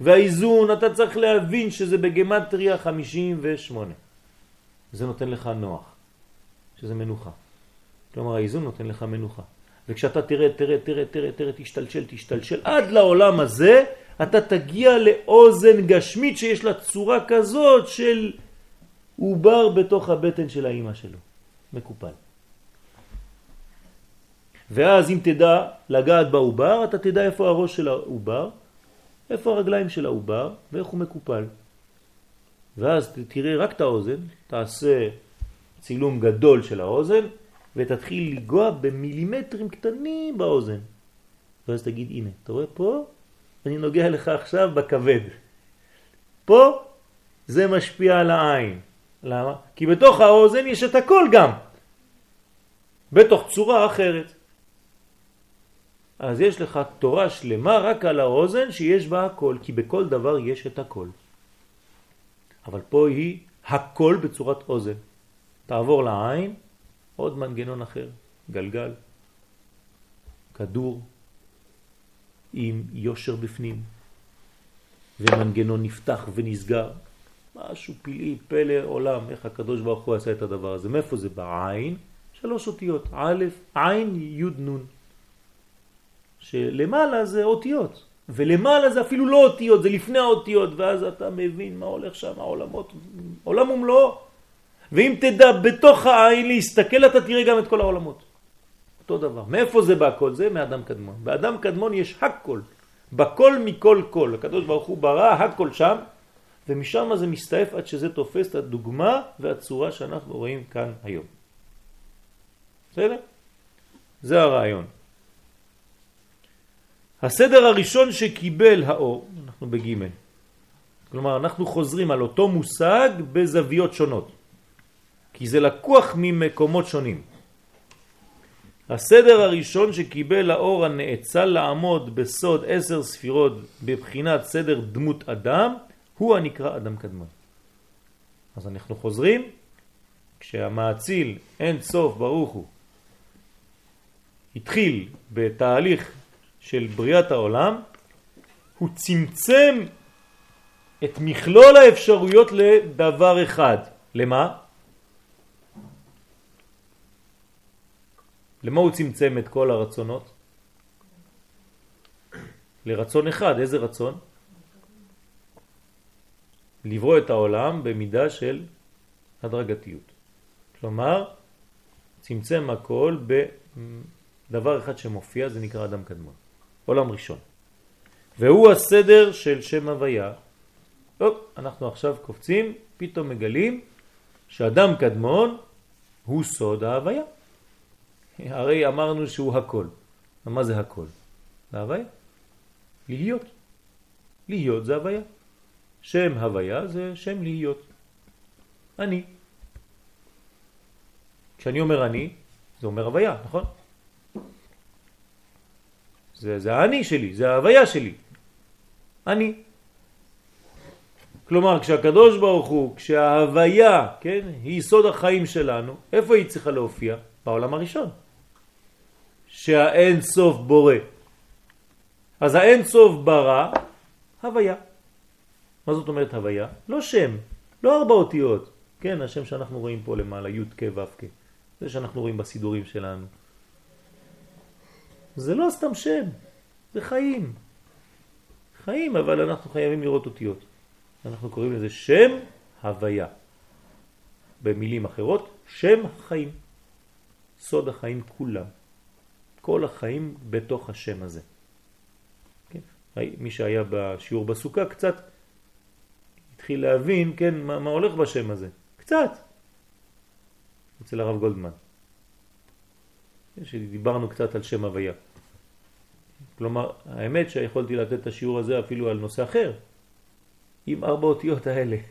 והאיזון, אתה צריך להבין שזה בגמטריה 58. זה נותן לך נוח, שזה מנוחה. כלומר, האיזון נותן לך מנוחה. וכשאתה תראה, תראה, תראה, תראה, תראה, תשתלשל, תשתלשל, עד לעולם הזה, אתה תגיע לאוזן גשמית שיש לה צורה כזאת של עובר בתוך הבטן של האימא שלו, מקופל. ואז אם תדע לגעת בעובר, אתה תדע איפה הראש של העובר, איפה הרגליים של העובר ואיך הוא מקופל. ואז תראה רק את האוזן, תעשה צילום גדול של האוזן ותתחיל לגוע במילימטרים קטנים באוזן. ואז תגיד, הנה, אתה רואה פה? אני נוגע לך עכשיו בכבד. פה זה משפיע על העין. למה? כי בתוך האוזן יש את הכל גם. בתוך צורה אחרת. אז יש לך תורה שלמה רק על האוזן שיש בה הכל, כי בכל דבר יש את הכל. אבל פה היא הכל בצורת אוזן. תעבור לעין, עוד מנגנון אחר, גלגל, כדור עם יושר בפנים, ומנגנון נפתח ונסגר. משהו פלאי, פלא עולם, איך הקדוש ברוך הוא עשה את הדבר הזה. מאיפה זה בעין? שלוש אותיות, א', עין, י', נ'. שלמעלה זה אותיות, ולמעלה זה אפילו לא אותיות, זה לפני האותיות, ואז אתה מבין מה הולך שם, העולמות, עולם ומלואו. ואם תדע בתוך העין להסתכל, אתה תראה גם את כל העולמות. אותו דבר. מאיפה זה בא כל זה? מאדם קדמון. באדם קדמון יש הכל. בכל מכל כל. הקדוש ברוך הוא ברא הכל שם, ומשם זה מסתעף עד שזה תופס את הדוגמה והצורה שאנחנו רואים כאן היום. בסדר? זה הרעיון. הסדר הראשון שקיבל האור, אנחנו בג' כלומר אנחנו חוזרים על אותו מושג בזוויות שונות, כי זה לקוח ממקומות שונים. הסדר הראשון שקיבל האור הנאצל לעמוד בסוד עשר ספירות בבחינת סדר דמות אדם, הוא הנקרא אדם קדמון. אז אנחנו חוזרים, כשהמעציל אין סוף ברוך הוא התחיל בתהליך של בריאת העולם, הוא צמצם את מכלול האפשרויות לדבר אחד. למה? למה הוא צמצם את כל הרצונות? לרצון אחד. איזה רצון? לברוא את העולם במידה של הדרגתיות. כלומר, צמצם הכל בדבר אחד שמופיע, זה נקרא אדם קדמון. עולם ראשון. והוא הסדר של שם הוויה. טוב, אנחנו עכשיו קופצים, פתאום מגלים שאדם קדמון הוא סוד ההוויה. הרי אמרנו שהוא הכל. מה זה הכל? זה הוויה. להיות. להיות זה הוויה. שם הוויה זה שם להיות. אני. כשאני אומר אני, זה אומר הוויה, נכון? זה, זה האני שלי, זה ההוויה שלי. אני. כלומר, כשהקדוש ברוך הוא, כשההוויה, כן, היא סוד החיים שלנו, איפה היא צריכה להופיע? בעולם הראשון. שהאין סוף בורא. אז האין סוף ברא, הוויה. מה זאת אומרת הוויה? לא שם, לא ארבע אותיות. כן, השם שאנחנו רואים פה למעלה, י' כ' ו' כ'. זה שאנחנו רואים בסידורים שלנו. זה לא סתם שם, זה חיים. חיים, אבל אנחנו חייבים לראות אותיות. אנחנו קוראים לזה שם הוויה. במילים אחרות, שם חיים. סוד החיים כולם. כל החיים בתוך השם הזה. כן? מי שהיה בשיעור בסוכה קצת התחיל להבין, כן, מה, מה הולך בשם הזה. קצת. אצל הרב גולדמן. שדיברנו קצת על שם הוויה. כלומר, האמת שיכולתי לתת את השיעור הזה אפילו על נושא אחר, עם ארבע אותיות האלה. *laughs*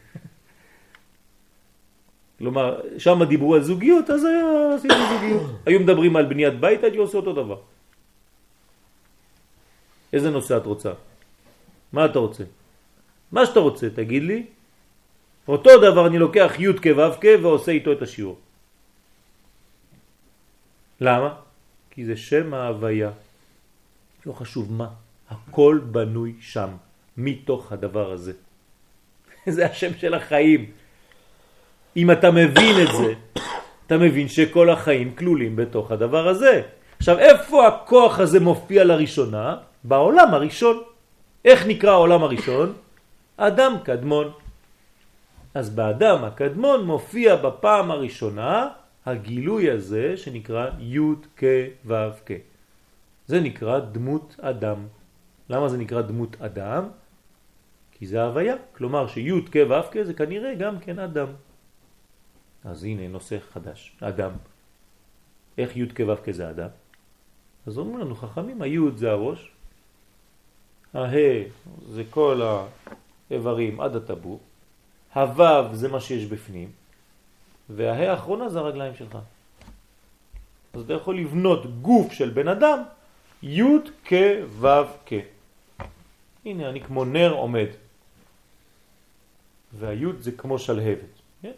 כלומר, שם דיברו על זוגיות, אז היה, עשיתי זוגיות. *coughs* היו מדברים על בניית בית, הייתי עושה אותו דבר. איזה נושא את רוצה? מה אתה רוצה? מה שאתה רוצה, תגיד לי. אותו דבר אני לוקח י' כו' כ' ועושה איתו את השיעור. למה? כי זה שם ההוויה. לא חשוב מה, הכל בנוי שם, מתוך הדבר הזה. *laughs* זה השם של החיים. אם אתה מבין את זה, אתה מבין שכל החיים כלולים בתוך הדבר הזה. עכשיו, איפה הכוח הזה מופיע לראשונה? בעולם הראשון. איך נקרא העולם הראשון? אדם קדמון. אז באדם הקדמון מופיע בפעם הראשונה הגילוי הזה שנקרא י' כ' ו' כ'. זה נקרא דמות אדם. למה זה נקרא דמות אדם? כי זה הוויה. כלומר שי' כ' ו' כ' זה כנראה גם כן אדם. אז הנה נושא חדש, אדם. איך י' כ' ו' כ' זה אדם? אז אומרים לנו חכמים, הי' זה הראש, הה זה כל האיברים עד הטבור, הו' זה מה שיש בפנים, והה האחרונה זה הרגליים שלך. אז אתה יכול לבנות גוף של בן אדם, י' כ' ו' כ'. הנה, אני כמו נר עומד. והי' זה כמו שלהבת. כן?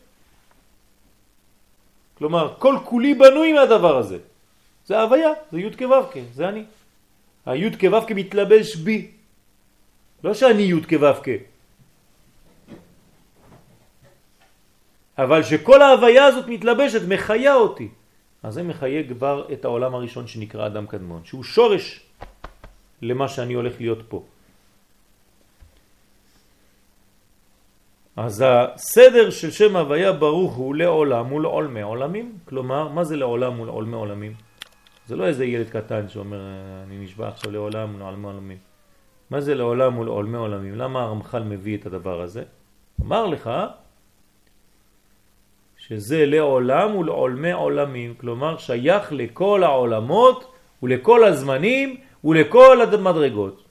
כלומר, כל כולי בנוי מהדבר הזה. זה הוויה, זה י' כ' ו' כ', זה אני. הי' כ' ו' כ' מתלבש בי. לא שאני י' כ' ו' כ'. אבל שכל ההוויה הזאת מתלבשת, מחיה אותי. אז זה מחיה כבר את העולם הראשון שנקרא אדם קדמון, שהוא שורש למה שאני הולך להיות פה. אז הסדר של שם הוויה ברוך הוא לעולם ולעולמי עולמים. כלומר, מה זה לעולם ולעולמי עולמים? זה לא איזה ילד קטן שאומר, אני נשבע עכשיו לעולם ולעולמי עולמים. מה זה לעולם ולעולמי עולמים? למה הרמח"ל מביא את הדבר הזה? אמר לך שזה לעולם ולעולמי עולמים, כלומר שייך לכל העולמות ולכל הזמנים ולכל המדרגות.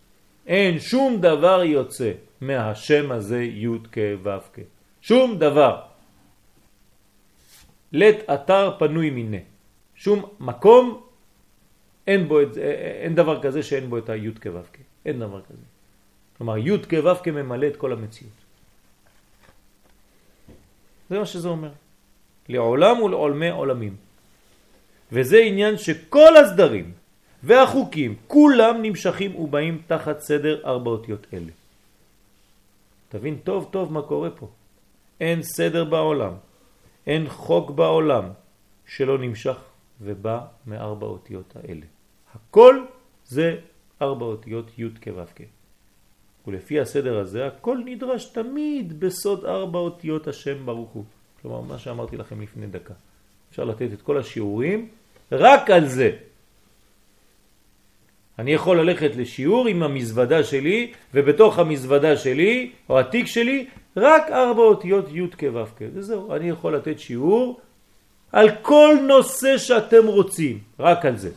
אין שום דבר יוצא מהשם הזה י' כ' ו' כ'. שום דבר. לית אתר פנוי מיני. שום מקום אין, בו את, אין דבר כזה שאין בו את הי' כ' ו' כ'. אין דבר כזה. כלומר י' כ' ו' כ' ממלא את כל המציאות. זה מה שזה אומר. לעולם ולעולמי עולמים. וזה עניין שכל הסדרים והחוקים כולם נמשכים ובאים תחת סדר ארבע אותיות אלה. תבין טוב טוב מה קורה פה. אין סדר בעולם, אין חוק בעולם שלא נמשך ובא מארבע אותיות האלה. הכל זה ארבע אותיות י' כו'. ולפי הסדר הזה הכל נדרש תמיד בסוד ארבע אותיות השם ברוך הוא. כלומר, מה שאמרתי לכם לפני דקה. אפשר לתת את כל השיעורים רק על זה. אני יכול ללכת לשיעור עם המזוודה שלי, ובתוך המזוודה שלי, או התיק שלי, רק ארבע אותיות י' כ' ו' כ'. וזהו, אני יכול לתת שיעור על כל נושא שאתם רוצים, רק על זה.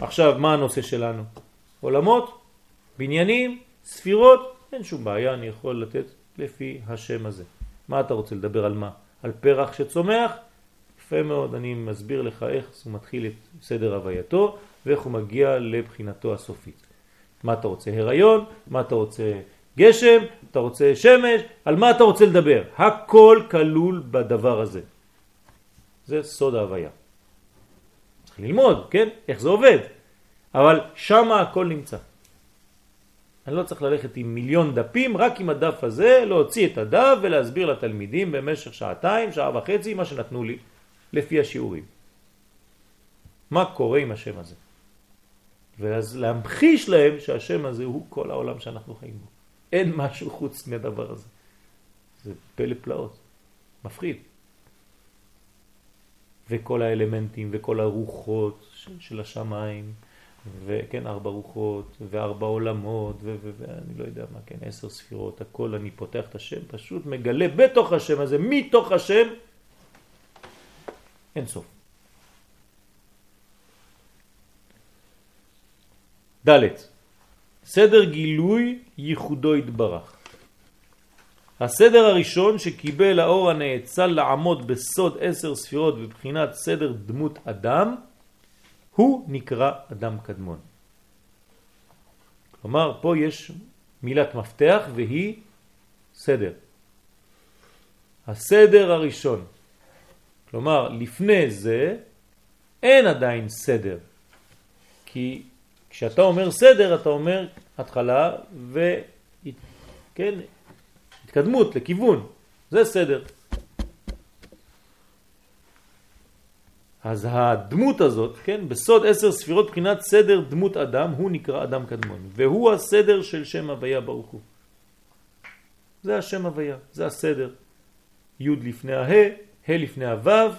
עכשיו, מה הנושא שלנו? עולמות, בניינים, ספירות, אין שום בעיה, אני יכול לתת לפי השם הזה. מה אתה רוצה לדבר על מה? על פרח שצומח? יפה מאוד, אני מסביר לך איך הוא מתחיל את סדר הווייתו ואיך הוא מגיע לבחינתו הסופית. מה אתה רוצה? הריון? מה אתה רוצה? גשם? אתה רוצה שמש? על מה אתה רוצה לדבר? הכל כלול בדבר הזה. זה סוד ההוויה. צריך ללמוד, כן? איך זה עובד. אבל שמה הכל נמצא. אני לא צריך ללכת עם מיליון דפים, רק עם הדף הזה, להוציא את הדף ולהסביר לתלמידים במשך שעתיים, שעה וחצי, מה שנתנו לי, לפי השיעורים. מה קורה עם השם הזה? ואז להמחיש להם שהשם הזה הוא כל העולם שאנחנו חיים בו. אין משהו חוץ מהדבר הזה. זה פלא פלאות, מפחיד. וכל האלמנטים וכל הרוחות של השמיים, וכן, ארבע רוחות, וארבע עולמות, ואני לא יודע מה, כן, עשר ספירות, הכל אני פותח את השם, פשוט מגלה בתוך השם הזה, מתוך השם, אין סוף. ד' סדר גילוי ייחודו התברך. הסדר הראשון שקיבל האור הנאצל לעמוד בסוד עשר ספירות בבחינת סדר דמות אדם, הוא נקרא אדם קדמון. כלומר, פה יש מילת מפתח והיא סדר. הסדר הראשון. כלומר, לפני זה אין עדיין סדר. כי כשאתה אומר סדר, אתה אומר התחלה וכן, התקדמות לכיוון. זה סדר. אז הדמות הזאת, כן, בסוד עשר ספירות בחינת סדר דמות אדם, הוא נקרא אדם קדמון, והוא הסדר של שם הוויה ברוך הוא. זה השם הוויה, זה הסדר. י' לפני הה, ה' לפני הו',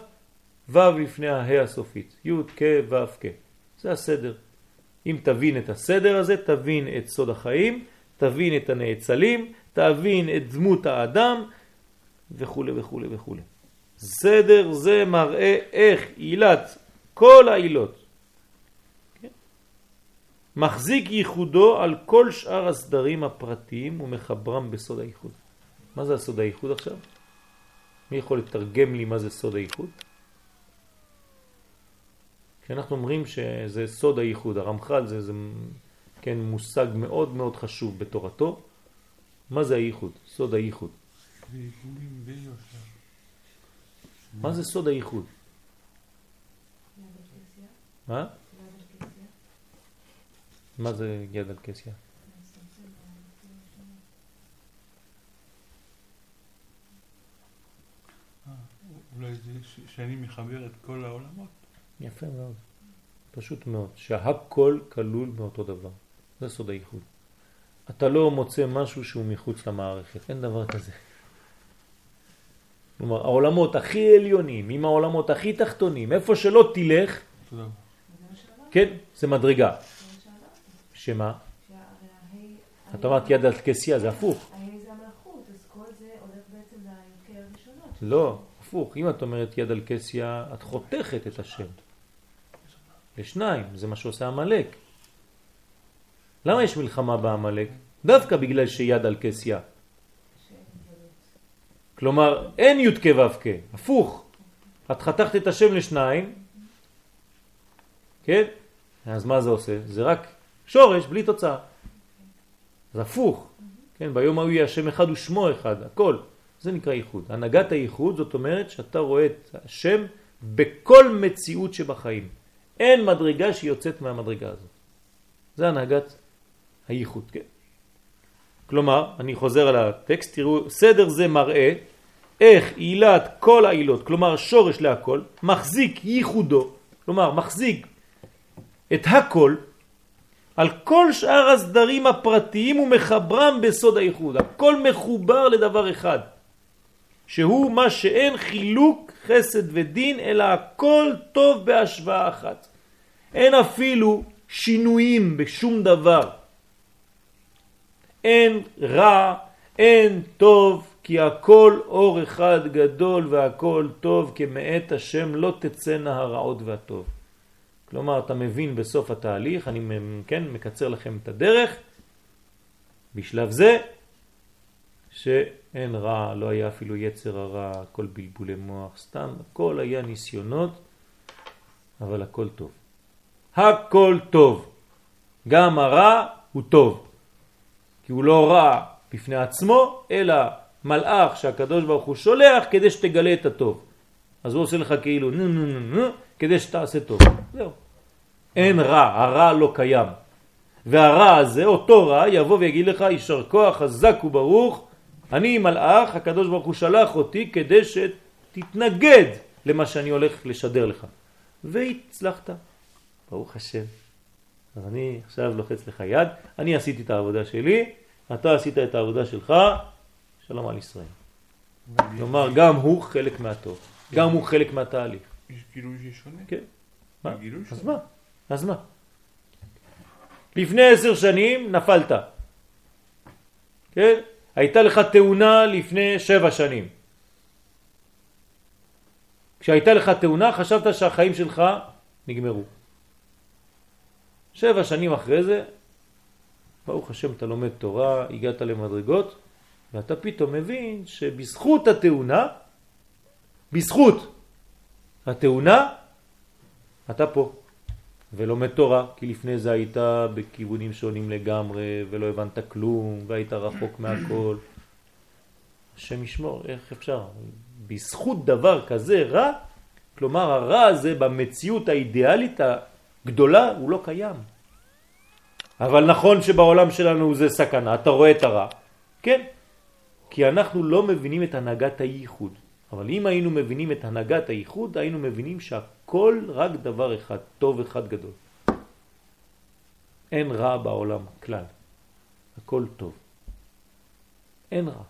ו' לפני הה הסופית. י' כ' ו' כ'. זה הסדר. אם תבין את הסדר הזה, תבין את סוד החיים, תבין את הנאצלים, תבין את דמות האדם וכו' וכו' וכו'. סדר זה מראה איך עילת כל העילות כן? מחזיק ייחודו על כל שאר הסדרים הפרטיים ומחברם בסוד הייחוד. מה זה הסוד הייחוד עכשיו? מי יכול לתרגם לי מה זה סוד הייחוד? אנחנו אומרים שזה סוד הייחוד, הרמח"ל זה, זה כן, מושג מאוד מאוד חשוב בתורתו. מה זה הייחוד? סוד הייחוד. ועיגולים ויושר. מה זה סוד הייחוד? מה? מה זה יד על כסיה? אה, אולי זה שאני מחבר את כל העולמות. יפה מאוד. פשוט מאוד. שהכל כלול מאותו דבר. זה סוד הייחוד. אתה לא מוצא משהו שהוא מחוץ למערכת. אין דבר כזה. כלומר, העולמות הכי עליונים, עם העולמות הכי תחתונים, איפה שלא תלך. כן, זה מדרגה. שמה? את אמרת יד על כסייה, זה הפוך. ההי זה המלכות, אז כל זה הולך בעצם לי"ק הראשונות. לא, הפוך. אם את אומרת יד על כסיה, את חותכת את השם. לשניים, זה מה שעושה המלאק. למה יש מלחמה בעמלק? דווקא בגלל שיד על כסיה. כלומר, אין י' כ' ו' כ', הפוך. את חתכת את השם לשניים, כן? אז מה זה עושה? זה רק שורש בלי תוצאה. זה הפוך. כן, ביום ההוא יהיה השם אחד ושמו אחד, הכל. זה נקרא ייחוד. הנהגת הייחוד זאת אומרת שאתה רואה את השם בכל מציאות שבחיים. אין מדרגה שיוצאת מהמדרגה הזאת. זה הנהגת הייחוד, כן? כלומר, אני חוזר על הטקסט, תראו, סדר זה מראה איך עילת כל העילות, כלומר שורש להכל, מחזיק ייחודו, כלומר מחזיק את הכל על כל שאר הסדרים הפרטיים ומחברם בסוד הייחוד. הכל מחובר לדבר אחד, שהוא מה שאין חילוק חסד ודין, אלא הכל טוב בהשוואה אחת. אין אפילו שינויים בשום דבר. אין רע, אין טוב, כי הכל אור אחד גדול והכל טוב, כמאת השם לא תצאנה הרעות והטוב. כלומר, אתה מבין בסוף התהליך, אני כן, מקצר לכם את הדרך, בשלב זה, שאין רע, לא היה אפילו יצר הרע, הכל בלבולי מוח, סתם, הכל היה ניסיונות, אבל הכל טוב. הכל טוב. גם הרע הוא טוב. כי הוא לא רע בפני עצמו, אלא מלאך שהקדוש ברוך הוא שולח כדי שתגלה את הטוב. אז הוא עושה לך כאילו נו נו נו נו כדי שתעשה טוב. זהו. אין רע, הרע לא קיים. והרע הזה, אותו רע, יבוא ויגיד לך, יישר כוח חזק וברוך, אני מלאך, הקדוש ברוך הוא שלח אותי כדי שתתנגד למה שאני הולך לשדר לך. והצלחת. ברוך השם. אז אני עכשיו לוחץ לך יד, אני עשיתי את העבודה שלי, אתה עשית את העבודה שלך, שלום על ישראל. כלומר, גם הוא חלק מהטוב, גם הוא חלק מהתהליך. יש גילוי ששונה? כן. מה? אז. מה? אז מה? לפני עשר שנים נפלת. כן? הייתה לך תאונה לפני שבע שנים. כשהייתה לך תאונה חשבת שהחיים שלך נגמרו. שבע שנים אחרי זה, ברוך השם אתה לומד תורה, הגעת למדרגות, ואתה פתאום מבין שבזכות התאונה, בזכות התאונה, אתה פה ולומד תורה, כי לפני זה היית בכיוונים שונים לגמרי ולא הבנת כלום והיית רחוק מהכל. השם ישמור, איך אפשר? בזכות דבר כזה רע, כלומר הרע הזה במציאות האידיאלית הגדולה הוא לא קיים. אבל נכון שבעולם שלנו זה סכנה, אתה רואה את הרע, כן, כי אנחנו לא מבינים את הנהגת הייחוד. אבל אם היינו מבינים את הנהגת הייחוד, היינו מבינים שהכל רק דבר אחד, טוב אחד גדול. אין רע בעולם כלל, הכל טוב. אין רע.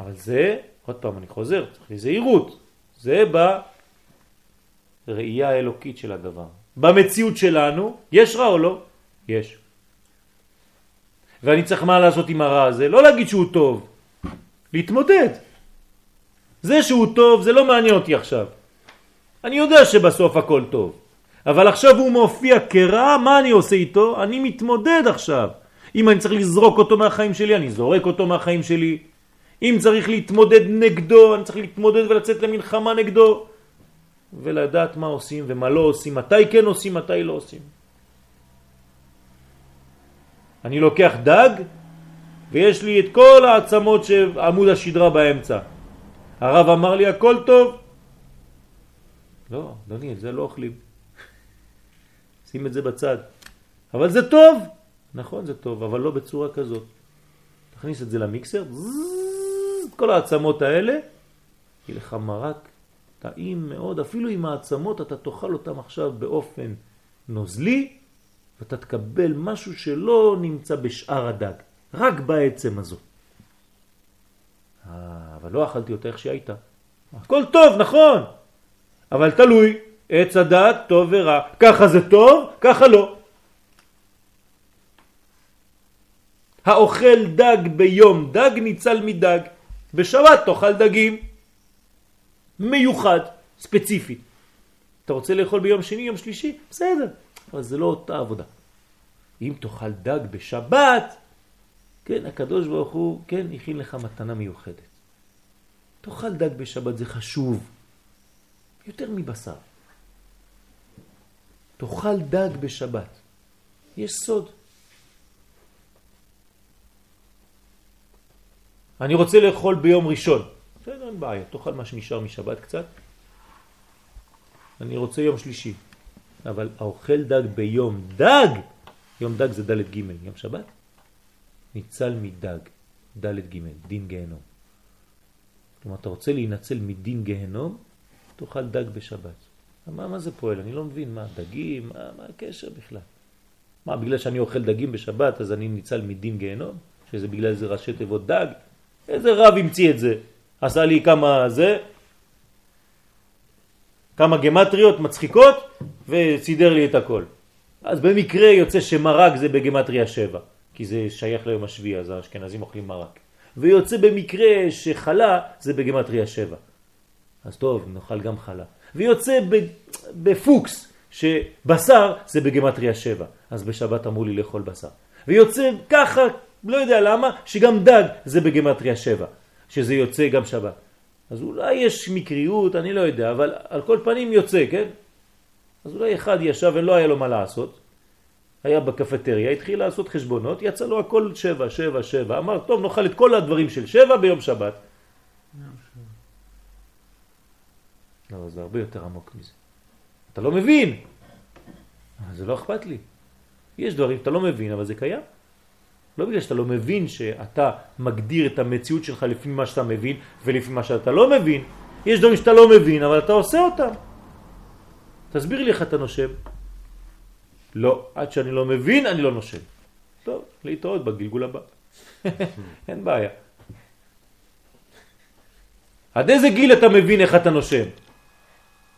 אבל זה, עוד פעם אני חוזר, צריך לזהירות, זה בראייה האלוקית של הדבר. במציאות שלנו, יש רע או לא? יש. ואני צריך מה לעשות עם הרע הזה? לא להגיד שהוא טוב, להתמודד. זה שהוא טוב זה לא מעניין אותי עכשיו. אני יודע שבסוף הכל טוב. אבל עכשיו הוא מופיע כרע, מה אני עושה איתו? אני מתמודד עכשיו. אם אני צריך לזרוק אותו מהחיים שלי, אני זורק אותו מהחיים שלי. אם צריך להתמודד נגדו, אני צריך להתמודד ולצאת למלחמה נגדו. ולדעת מה עושים ומה לא עושים, מתי כן עושים, מתי לא עושים. אני לוקח דג ויש לי את כל העצמות שעמוד השדרה באמצע. הרב אמר לי הכל טוב. לא, אדוני, את זה לא אוכלים. *laughs* שים את זה בצד. אבל זה טוב. נכון, זה טוב, אבל לא בצורה כזאת. תכניס את זה למיקסר, זזז, כל העצמות האלה, יהיה לך מרק טעים מאוד, אפילו עם העצמות אתה תאכל אותם עכשיו באופן נוזלי, ואתה תקבל משהו שלא נמצא בשאר הדג, רק בעצם הזו. אה, אבל לא אכלתי אותה איך שהייתה. הכל טוב, נכון, אבל תלוי, עץ הדעת טוב ורע, ככה זה טוב, ככה לא. האוכל דג ביום דג ניצל מדג, בשבת תאכל דגים. מיוחד, ספציפי. אתה רוצה לאכול ביום שני, יום שלישי? בסדר, אבל זה לא אותה עבודה. אם תאכל דג בשבת, כן, הקדוש ברוך הוא, כן, הכין לך מתנה מיוחדת. תאכל דג בשבת, זה חשוב. יותר מבשר. תאכל דג בשבת. יש סוד. אני רוצה לאכול ביום ראשון. בסדר, אין בעיה, תאכל מה שנשאר משבת קצת. אני רוצה יום שלישי, אבל האוכל דג ביום דג, יום דג זה ד' ג', יום שבת, ניצל מדג, ד' ג', דין גהנום. כלומר, אתה רוצה להינצל מדין גהנום, תאכל דג בשבת. מה, מה זה פועל? אני לא מבין, מה, דגים? מה, מה הקשר בכלל? מה, בגלל שאני אוכל דגים בשבת אז אני ניצל מדין גהנום? שזה בגלל זה ראשי תיבות דג? איזה רב המציא את זה? עשה לי כמה זה, כמה גמטריות מצחיקות וסידר לי את הכל. אז במקרה יוצא שמרק זה בגמטריה 7, כי זה שייך ליום השביעי, אז האשכנזים אוכלים מרק. ויוצא במקרה שחלה זה בגמטריה 7. אז טוב, נאכל גם חלה. ויוצא בפוקס שבשר זה בגמטריה 7, אז בשבת אמרו לי לאכול בשר. ויוצא ככה, לא יודע למה, שגם דג זה בגמטריה 7. שזה יוצא גם שבת. אז אולי יש מקריות, אני לא יודע, אבל על כל פנים יוצא, כן? אז אולי אחד ישב ולא היה לו מה לעשות, היה בקפטריה, התחיל לעשות חשבונות, יצא לו הכל שבע, שבע, שבע, אמר, טוב, נאכל את כל הדברים של שבע ביום שבת. לא, זה הרבה יותר עמוק מזה. אתה לא מבין, זה לא אכפת לי. יש דברים שאתה לא מבין, אבל זה קיים. לא בגלל שאתה לא מבין שאתה מגדיר את המציאות שלך לפי מה שאתה מבין ולפי מה שאתה לא מבין. יש דברים שאתה לא מבין, אבל אתה עושה אותם. תסביר לי איך אתה נושם. לא, עד שאני לא מבין, אני לא נושם. טוב, להתראות בגלגול הבא. *laughs* אין בעיה. עד איזה גיל אתה מבין איך אתה נושם?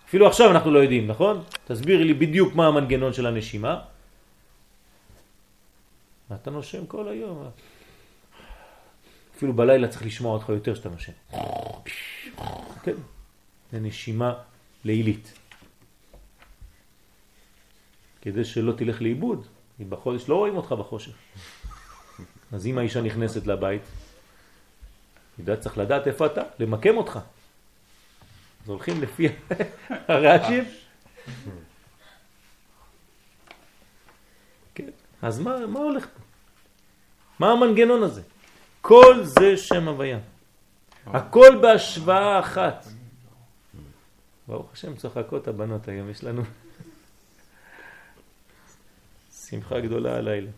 אפילו עכשיו אנחנו לא יודעים, נכון? תסביר לי בדיוק מה המנגנון של הנשימה. אתה נושם כל היום. אפילו בלילה צריך לשמוע אותך יותר שאתה נושם. כן, זה נשימה לילית. כדי שלא תלך לאיבוד, כי בחודש לא רואים אותך בחושך. אז אם האישה נכנסת לבית, יודע, צריך לדעת איפה אתה, למקם אותך. אז הולכים לפי *laughs* הרעשים. כן, אז מה, מה הולך פה? מה המנגנון הזה? כל זה שם הוויה. הכל בהשוואה אחת. ברוך השם צוחקות הבנות היום, יש לנו *laughs* שמחה גדולה הלילה.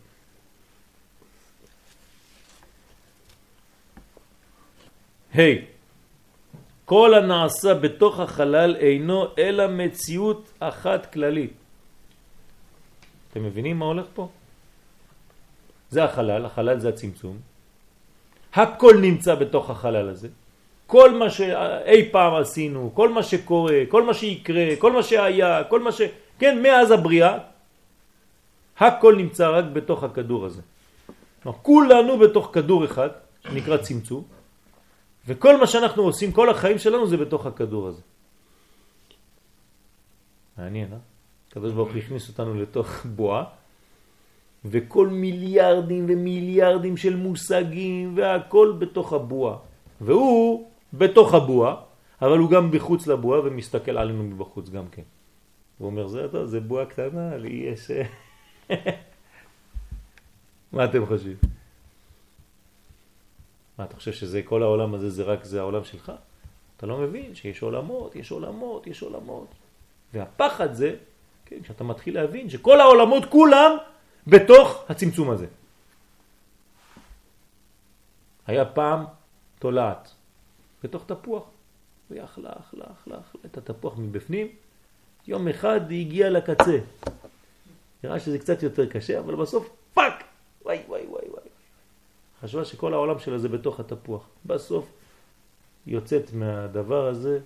היי, hey, כל הנעשה בתוך החלל אינו אלא מציאות אחת כללית. אתם מבינים מה הולך פה? זה החלל, החלל זה הצמצום. הכל נמצא בתוך החלל הזה. כל מה שאי פעם עשינו, כל מה שקורה, כל מה שיקרה, כל מה שהיה, כל מה ש... כן, מאז הבריאה, הכל נמצא רק בתוך הכדור הזה. כולנו בתוך כדור אחד, שנקרא צמצום, וכל מה שאנחנו עושים, כל החיים שלנו זה בתוך הכדור הזה. מעניין, אה? הקדוש הכניס אותנו לתוך בועה, וכל מיליארדים ומיליארדים של מושגים והכל בתוך הבועה. והוא בתוך הבועה, אבל הוא גם בחוץ לבועה ומסתכל עלינו מבחוץ גם כן. הוא אומר, זה טוב, זה בועה קטנה, לי יש... *laughs* מה אתם חושבים? מה, אתה חושב שזה כל העולם הזה, זה רק זה העולם שלך? אתה לא מבין שיש עולמות, יש עולמות, יש עולמות. והפחד זה, כן, כשאתה מתחיל להבין שכל העולמות כולם בתוך הצמצום הזה. היה פעם תולעת בתוך תפוח, והיא אכלה, אכלה, אכלה, אכלה את התפוח מבפנים. יום אחד היא הגיעה לקצה. נראה שזה קצת יותר קשה, אבל בסוף פאק! וואי וואי וואי וואי. חשבה שכל העולם שלה זה בתוך התפוח. בסוף יוצאת מהדבר הזה,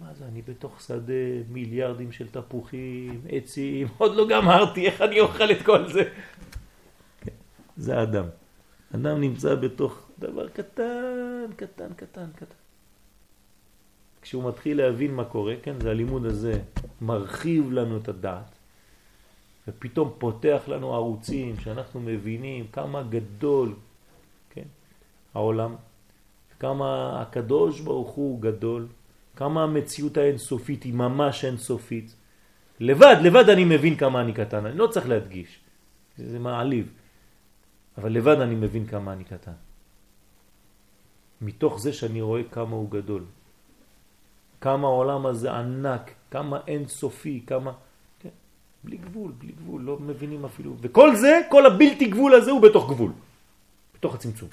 מה זה, אני בתוך שדה, מיליארדים של תפוחים, עצים, *laughs* עוד לא גמרתי, איך אני אוכל את כל זה? כן, זה האדם. אדם נמצא בתוך דבר קטן, קטן, קטן, קטן. כשהוא מתחיל להבין מה קורה, כן, זה הלימוד הזה מרחיב לנו את הדעת, ופתאום פותח לנו ערוצים שאנחנו מבינים כמה גדול, כן, העולם, כמה הקדוש ברוך הוא גדול, כמה המציאות האינסופית היא ממש אינסופית. לבד, לבד אני מבין כמה אני קטן, אני לא צריך להדגיש, זה, מעליב, אבל לבד אני מבין כמה אני קטן. מתוך זה שאני רואה כמה הוא גדול, כמה העולם הזה ענק, כמה אינסופי, כמה... כן, בלי גבול, בלי גבול, לא מבינים אפילו. וכל זה, כל הבלתי גבול הזה הוא בתוך גבול, בתוך הצמצום.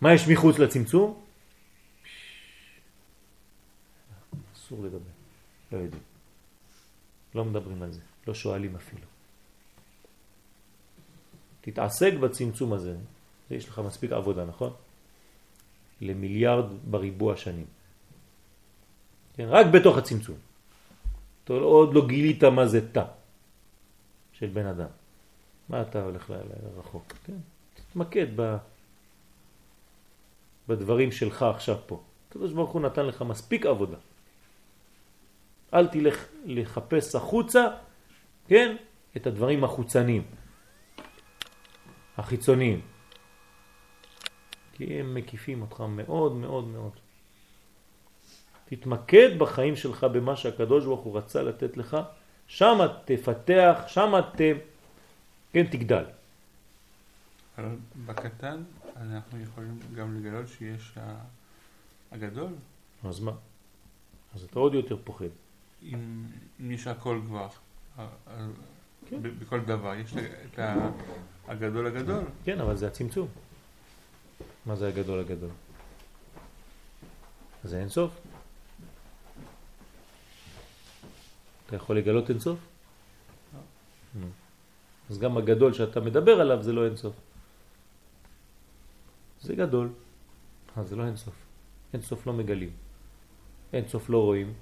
מה יש מחוץ לצמצום? אסור לדבר, לא יודעים. לא מדברים על זה, לא שואלים אפילו. תתעסק בצמצום הזה, יש לך מספיק עבודה, נכון? למיליארד בריבוע שנים. כן, רק בתוך הצמצום. אתה עוד לא גילית מה זה תא של בן אדם. מה אתה הולך לרחוק? כן? תתמקד ב... בדברים שלך עכשיו פה. הקדוש ברוך הוא נתן לך מספיק עבודה. אל תלך לחפש החוצה, כן, את הדברים החוצניים, החיצוניים. כי הם מקיפים אותך מאוד מאוד מאוד. תתמקד בחיים שלך במה שהקדוש ברוך הוא רצה לתת לך, שם תפתח, שם ת... כן, תגדל. אבל בקטן אנחנו יכולים גם לגלות שיש הגדול. אז מה? אז אתה עוד יותר פוחד. אם, אם יש הכל כבר, כן. בכל דבר, יש את הגדול הגדול. כן, אבל זה הצמצום. מה זה הגדול הגדול? זה אין סוף. אתה יכול לגלות אין סוף? אז גם הגדול שאתה מדבר עליו זה לא אין סוף. זה גדול, אז זה לא אין סוף. אין סוף לא מגלים. אין סוף לא רואים,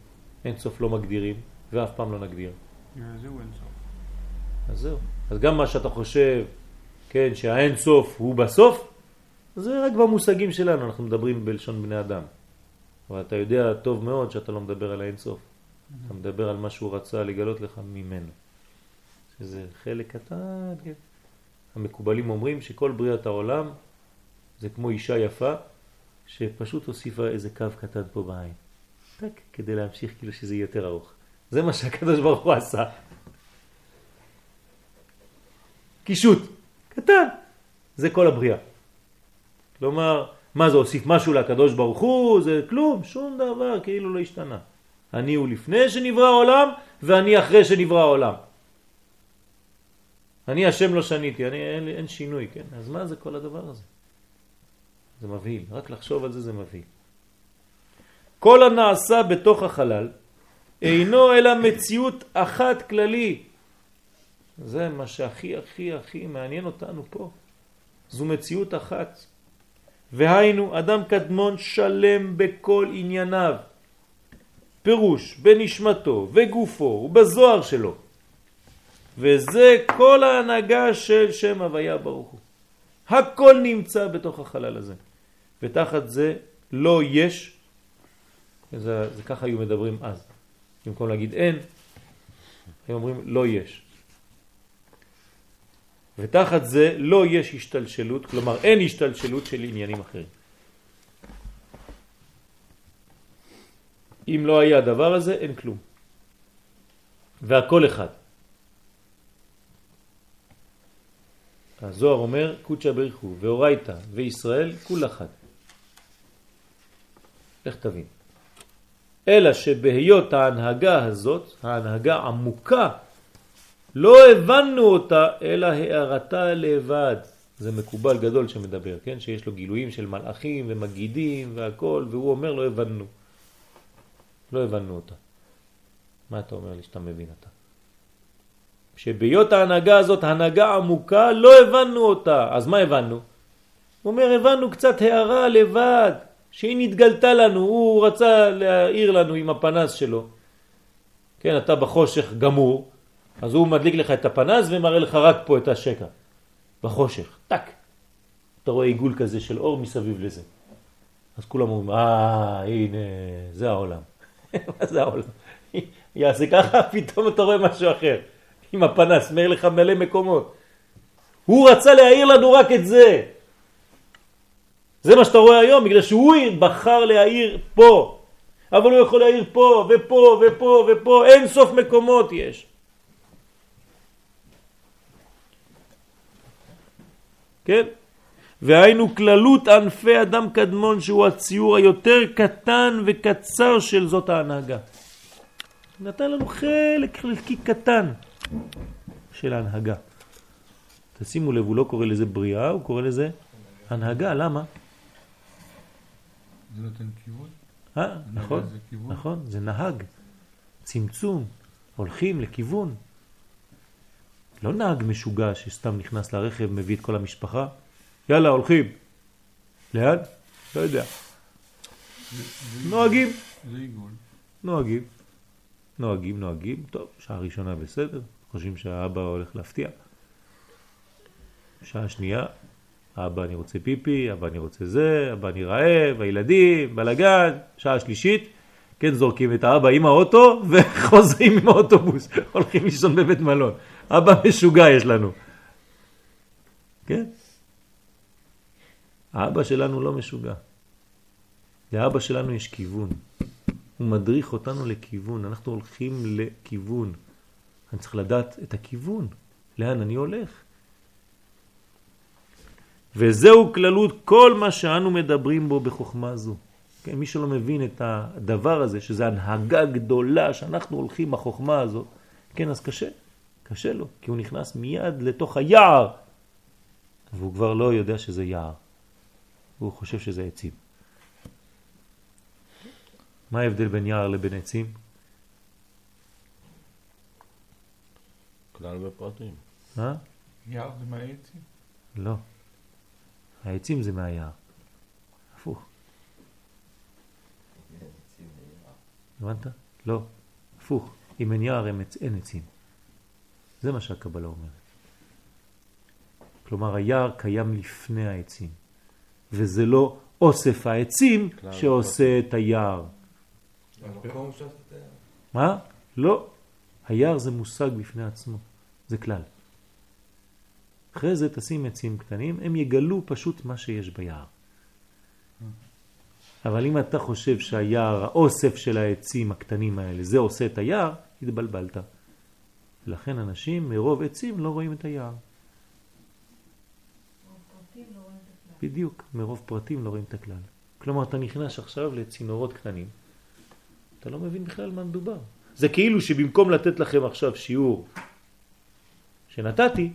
אין סוף לא מגדירים, ואף פעם לא נגדיר. זהו אין סוף. אז זהו. אז גם מה שאתה חושב, כן, שהאין סוף הוא בסוף, זה רק במושגים שלנו, אנחנו מדברים בלשון בני אדם. אבל אתה יודע טוב מאוד שאתה לא מדבר על האין סוף. אתה מדבר על מה שהוא רצה לגלות לך ממנו. שזה חלק קטן, כן. המקובלים אומרים שכל בריאת העולם זה כמו אישה יפה שפשוט הוסיפה איזה קו קטן פה בעין. טק, כדי להמשיך כאילו שזה יהיה יותר ארוך. זה מה שהקדוש ברוך הוא עשה. קישוט, קטן. זה כל הבריאה. כלומר, מה זה הוסיף משהו לקדוש ברוך הוא? זה כלום, שום דבר כאילו לא השתנה. אני הוא לפני שנברא העולם ואני אחרי שנברא העולם. אני השם לא שניתי, אני, אין, אין שינוי, כן? אז מה זה כל הדבר הזה? זה מבהיל, רק לחשוב על זה זה מבהיל. כל הנעשה בתוך החלל אינו אלא מציאות אחת כללי. זה מה שהכי הכי הכי מעניין אותנו פה. זו מציאות אחת. והיינו אדם קדמון שלם בכל ענייניו. פירוש בנשמתו וגופו ובזוהר שלו. וזה כל ההנהגה של שם הוויה ברוך הוא. הכל נמצא בתוך החלל הזה. ותחת זה לא יש, זה, זה ככה היו מדברים אז. במקום להגיד אין, הם אומרים לא יש. ותחת זה לא יש השתלשלות, כלומר אין השתלשלות של עניינים אחרים. אם לא היה הדבר הזה, אין כלום. והכל אחד. הזוהר אומר, קודשא בריחו, ואורייתא, וישראל, כול אחד. איך תבין? אלא שבהיות ההנהגה הזאת, ההנהגה עמוקה, לא הבנו אותה, אלא הערתה לבד. זה מקובל גדול שמדבר, כן? שיש לו גילויים של מלאכים ומגידים והכל, והוא אומר לא הבנו. לא הבנו אותה. מה אתה אומר לי שאתה מבין אותה? שבהיות ההנהגה הזאת, הנהגה עמוקה, לא הבנו אותה. אז מה הבנו? הוא אומר, הבנו קצת הערה לבד, שהיא נתגלתה לנו, הוא רצה להעיר לנו עם הפנס שלו. כן, אתה בחושך גמור, אז הוא מדליק לך את הפנס ומראה לך רק פה את השקע. בחושך, טק. אתה רואה עיגול כזה של אור מסביב לזה. אז כולם אומרים, אה, הנה, זה העולם. *laughs* מה זה העולם? *laughs* יעשה ככה, *laughs* פתאום אתה רואה משהו אחר. עם הפנס, מאיר לך מלא מקומות. הוא רצה להעיר לנו רק את זה. זה מה שאתה רואה היום, בגלל שהוא בחר להעיר פה. אבל הוא יכול להעיר פה, ופה, ופה, ופה, אין סוף מקומות יש. כן? והיינו כללות ענפי אדם קדמון שהוא הציור היותר קטן וקצר של זאת ההנהגה. נתן לנו חלק חלקי קטן של ההנהגה. תשימו לב, הוא לא קורא לזה בריאה, הוא קורא לזה הנהגה, למה? זה נותן כיוון? אה, נכון, זה כיוון? נכון, זה נהג, צמצום, הולכים לכיוון. לא נהג משוגע שסתם נכנס לרכב, מביא את כל המשפחה, יאללה, הולכים. לאן? לא יודע. זה- זה- נוהגים, זה עיגול. נוהגים. נוהגים, נוהגים, טוב, שעה ראשונה בסדר, חושבים שהאבא הולך להפתיע. שעה שנייה, אבא אני רוצה פיפי, אבא אני רוצה זה, אבא אני רעב, הילדים, בלגן, שעה שלישית, כן זורקים את האבא עם האוטו *laughs* וחוזרים עם האוטובוס, הולכים לישון בבית מלון. אבא משוגע יש לנו. כן? האבא שלנו לא משוגע. לאבא שלנו יש כיוון. הוא מדריך אותנו לכיוון, אנחנו הולכים לכיוון. אני צריך לדעת את הכיוון, לאן אני הולך. וזהו כללות כל מה שאנו מדברים בו בחוכמה זו. כן, מי שלא מבין את הדבר הזה, שזה הנהגה גדולה שאנחנו הולכים בחוכמה הזאת, כן, אז קשה, קשה לו, כי הוא נכנס מיד לתוך היער, והוא כבר לא יודע שזה יער, הוא חושב שזה עצים. מה ההבדל בין יער לבין עצים? כלל בפרטים. אה? יער זה מהעצים? לא. העצים זה מהיער. הפוך. הבנת? לא. הפוך. אם אין יער אין, עצ... אין עצים. זה מה שהקבלה אומרת. כלומר, היער קיים לפני העצים. וזה לא אוסף העצים שעושה את היער. מה? לא. היער זה מושג בפני עצמו. זה כלל. אחרי זה תשים עצים קטנים, הם יגלו פשוט מה שיש ביער. אבל אם אתה חושב שהיער, האוסף של העצים הקטנים האלה, זה עושה את היער, התבלבלת. ולכן אנשים מרוב עצים לא רואים את היער. בדיוק, מרוב פרטים לא רואים את הכלל. כלומר, אתה נכנס עכשיו לצינורות קטנים, אתה לא מבין בכלל מה מדובר. זה כאילו שבמקום לתת לכם עכשיו שיעור שנתתי,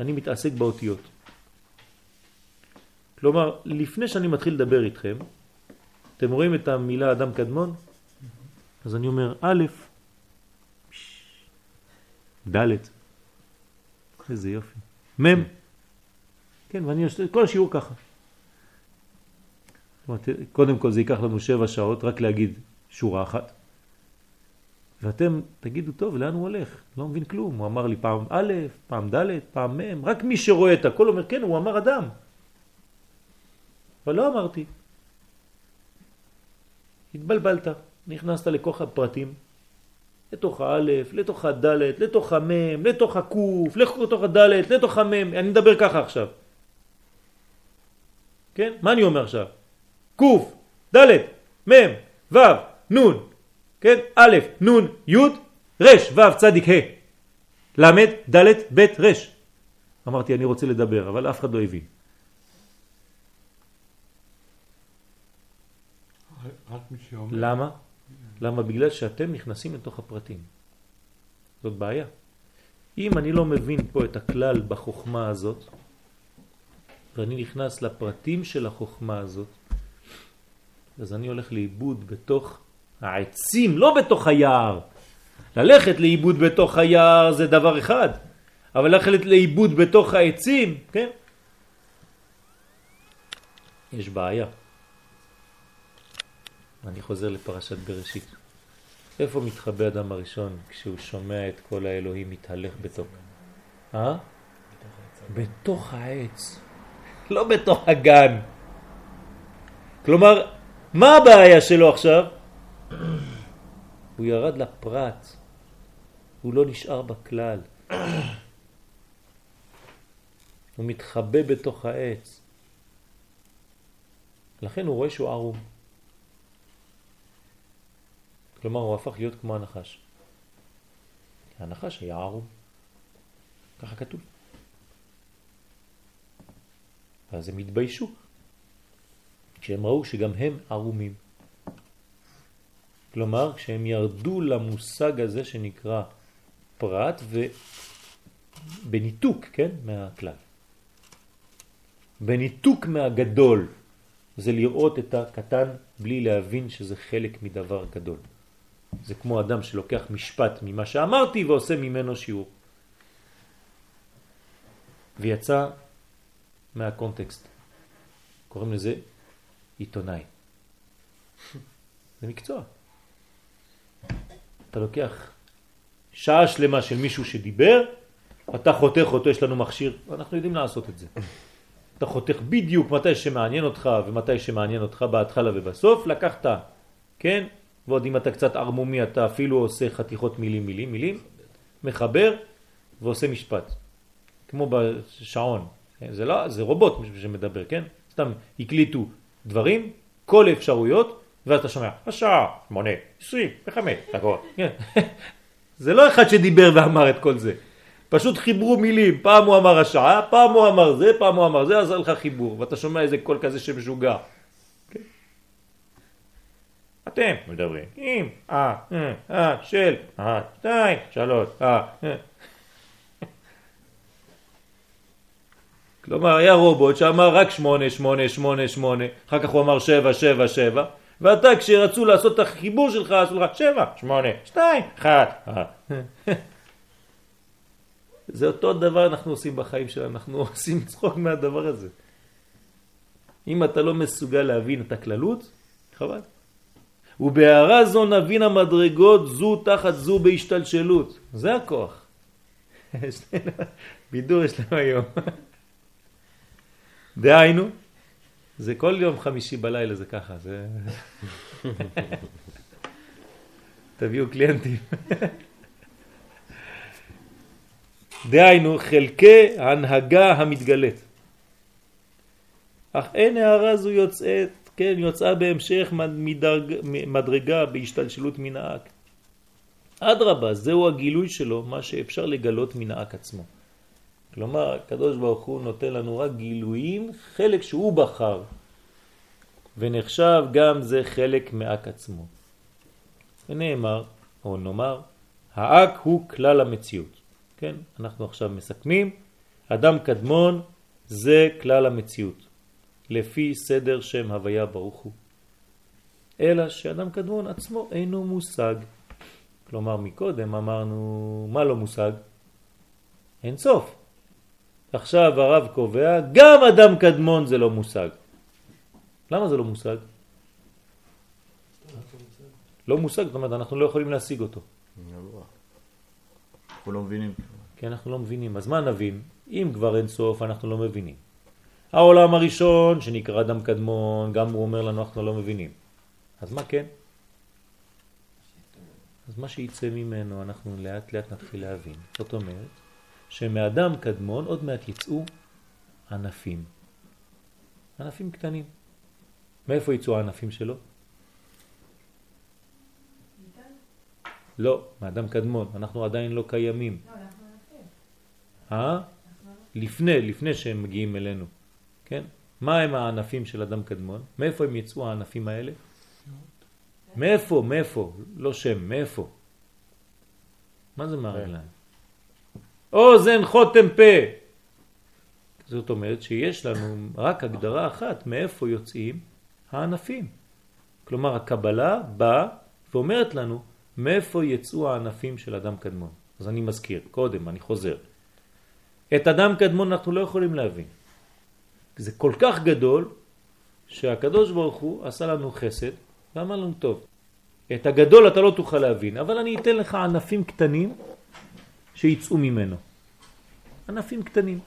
אני מתעסק באותיות. כלומר, לפני שאני מתחיל לדבר איתכם, אתם רואים את המילה אדם קדמון? אז אני אומר א', ד', איזה יופי, מ', כן, ואני עושה כל השיעור ככה. קודם כל זה ייקח לנו שבע שעות רק להגיד שורה אחת. ואתם תגידו, טוב, לאן הוא הולך? לא מבין כלום. הוא אמר לי פעם א', פעם ד', פעם מ', רק מי שרואה את הכל אומר, כן, הוא אמר אדם. אבל לא אמרתי. התבלבלת, נכנסת לכוח הפרטים, לתוך האלף, לתוך הדלת, לתוך המם, לתוך הקוף, לתוך הדלת, לתוך המם, אני מדבר ככה עכשיו. כן? מה אני אומר עכשיו? קוף, דלת, מם, וו, נון, כן? א', נון, י', ר', ו', צדיק, ה', ל', ד', ב', ר'. אמרתי, אני רוצה לדבר, אבל אף אחד לא הבין. למה? למה? בגלל שאתם נכנסים לתוך הפרטים. זאת בעיה. אם אני לא מבין פה את הכלל בחוכמה הזאת, ואני נכנס לפרטים של החוכמה הזאת, אז אני הולך לאיבוד בתוך העצים, לא בתוך היער. ללכת לאיבוד בתוך היער זה דבר אחד, אבל ללכת לאיבוד בתוך העצים, כן? יש בעיה. אני חוזר לפרשת בראשית. איפה מתחבא אדם הראשון כשהוא שומע את כל האלוהים מתהלך בתוך? אה? בתוך העץ. לא בתוך הגן. כלומר, מה הבעיה שלו עכשיו? הוא ירד לפרט. הוא לא נשאר בכלל. הוא מתחבא בתוך העץ. לכן הוא רואה שהוא ערום. כלומר, הוא הפך להיות כמו הנחש. הנחש היה ערום. ככה כתוב. אז הם התביישו, כשהם ראו שגם הם ערומים. כלומר, כשהם ירדו למושג הזה שנקרא פרט ובניתוק, כן, מהכלל. בניתוק מהגדול, זה לראות את הקטן בלי להבין שזה חלק מדבר גדול. זה כמו אדם שלוקח משפט ממה שאמרתי ועושה ממנו שיעור. ויצא מהקונטקסט. קוראים לזה עיתונאי. זה מקצוע. אתה לוקח שעה שלמה של מישהו שדיבר, אתה חותך אותו, יש לנו מכשיר, אנחנו יודעים לעשות את זה. אתה חותך בדיוק מתי שמעניין אותך ומתי שמעניין אותך בהתחלה ובסוף, לקחת, כן? ועוד אם אתה קצת ערמומי אתה אפילו עושה חתיכות מילים מילים מילים, מחבר ועושה משפט. כמו בשעון, זה לא, זה רובוט שמדבר, כן? סתם הקליטו דברים, כל האפשרויות, ואתה שומע, השעה, שמונה, עשרים, וחמש, דקות. כן. *laughs* זה לא אחד שדיבר ואמר את כל זה. פשוט חיברו מילים, פעם הוא אמר השעה, פעם הוא אמר זה, פעם הוא אמר זה, אז לך חיבור, ואתה שומע איזה קול כזה שמשוגע. כן? אתם מדברים, עם, אה, אה, של, אה, שתיים, שלוש, אה. *laughs* כלומר, היה רובוט שאמר רק שמונה, שמונה, שמונה, שמונה, אחר כך הוא אמר שבע, שבע, שבע, ואתה כשרצו לעשות את החיבור שלך, עשו לך שבע, שמונה, שתיים, אחת. *laughs* זה אותו דבר אנחנו עושים בחיים שלנו, אנחנו *laughs* עושים צחוק מהדבר הזה. אם אתה לא מסוגל להבין את הכללות, חבל. ובהערה זו נבין המדרגות זו תחת זו בהשתלשלות. זה הכוח. *laughs* בידור יש לנו היום. דהיינו, זה כל יום חמישי בלילה זה ככה, זה... *laughs* תביאו קליינטים. דהיינו, חלקי הנהגה המתגלית. אך אין הערה זו יוצאת, כן, יוצאה בהמשך מדרג, מדרגה בהשתלשלות מן האק. אדרבה, זהו הגילוי שלו, מה שאפשר לגלות מן האק עצמו. כלומר, הקדוש ברוך הוא נותן לנו רק גילויים, חלק שהוא בחר, ונחשב גם זה חלק מאק עצמו. ונאמר, או נאמר, האק הוא כלל המציאות. כן, אנחנו עכשיו מסכמים, אדם קדמון זה כלל המציאות, לפי סדר שם הוויה ברוך הוא. אלא שאדם קדמון עצמו אינו מושג. כלומר, מקודם אמרנו, מה לא מושג? אין סוף. עכשיו הרב קובע, גם אדם קדמון זה לא מושג. למה זה לא מושג? לא מושג, זאת אומרת, אנחנו לא יכולים להשיג אותו. אנחנו לא מבינים. כי אנחנו לא מבינים. אז מה נבין? אם כבר אין סוף, אנחנו לא מבינים. העולם הראשון, שנקרא אדם קדמון, גם הוא אומר לנו, אנחנו לא מבינים. אז מה כן? אז מה שיצא ממנו, אנחנו לאט לאט נתחיל להבין. זאת אומרת, שמאדם קדמון עוד מעט יצאו ענפים. ענפים קטנים. מאיפה יצאו הענפים שלו? לא, מאדם קדמון, אנחנו עדיין לא קיימים. לא, אנחנו ענפים. אה? לפני, לפני שהם מגיעים אלינו, כן? מה הם הענפים של אדם קדמון? מאיפה הם יצאו הענפים האלה? מאיפה, מאיפה? לא שם, מאיפה? מה זה מהרגליים? אוזן חותם פה. זאת אומרת שיש לנו רק הגדרה אחת מאיפה יוצאים הענפים. כלומר הקבלה באה ואומרת לנו מאיפה יצאו הענפים של אדם קדמון. אז אני מזכיר, קודם, אני חוזר. את אדם קדמון אנחנו לא יכולים להבין. זה כל כך גדול שהקדוש ברוך הוא עשה לנו חסד ואמר לנו טוב, את הגדול אתה לא תוכל להבין, אבל אני אתן לך ענפים קטנים שיצאו ממנו. ענפים קטנים.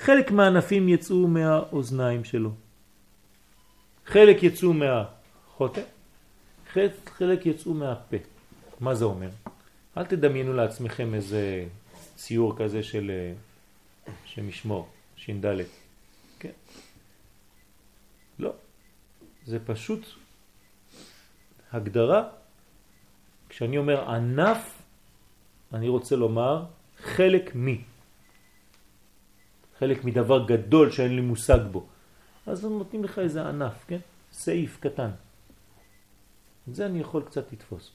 חלק מהענפים יצאו מהאוזניים שלו, חלק יצאו מהחוטא, חלק, יצאו מהפה. מה זה אומר? אל תדמיינו לעצמכם איזה ציור כזה של, אה, של משמור, ש"ד. כן? לא. זה פשוט הגדרה. כשאני אומר ענף, אני רוצה לומר חלק מי. חלק מדבר גדול שאין לי מושג בו. אז הם נותנים לך איזה ענף, כן? סעיף קטן. את זה אני יכול קצת לתפוס.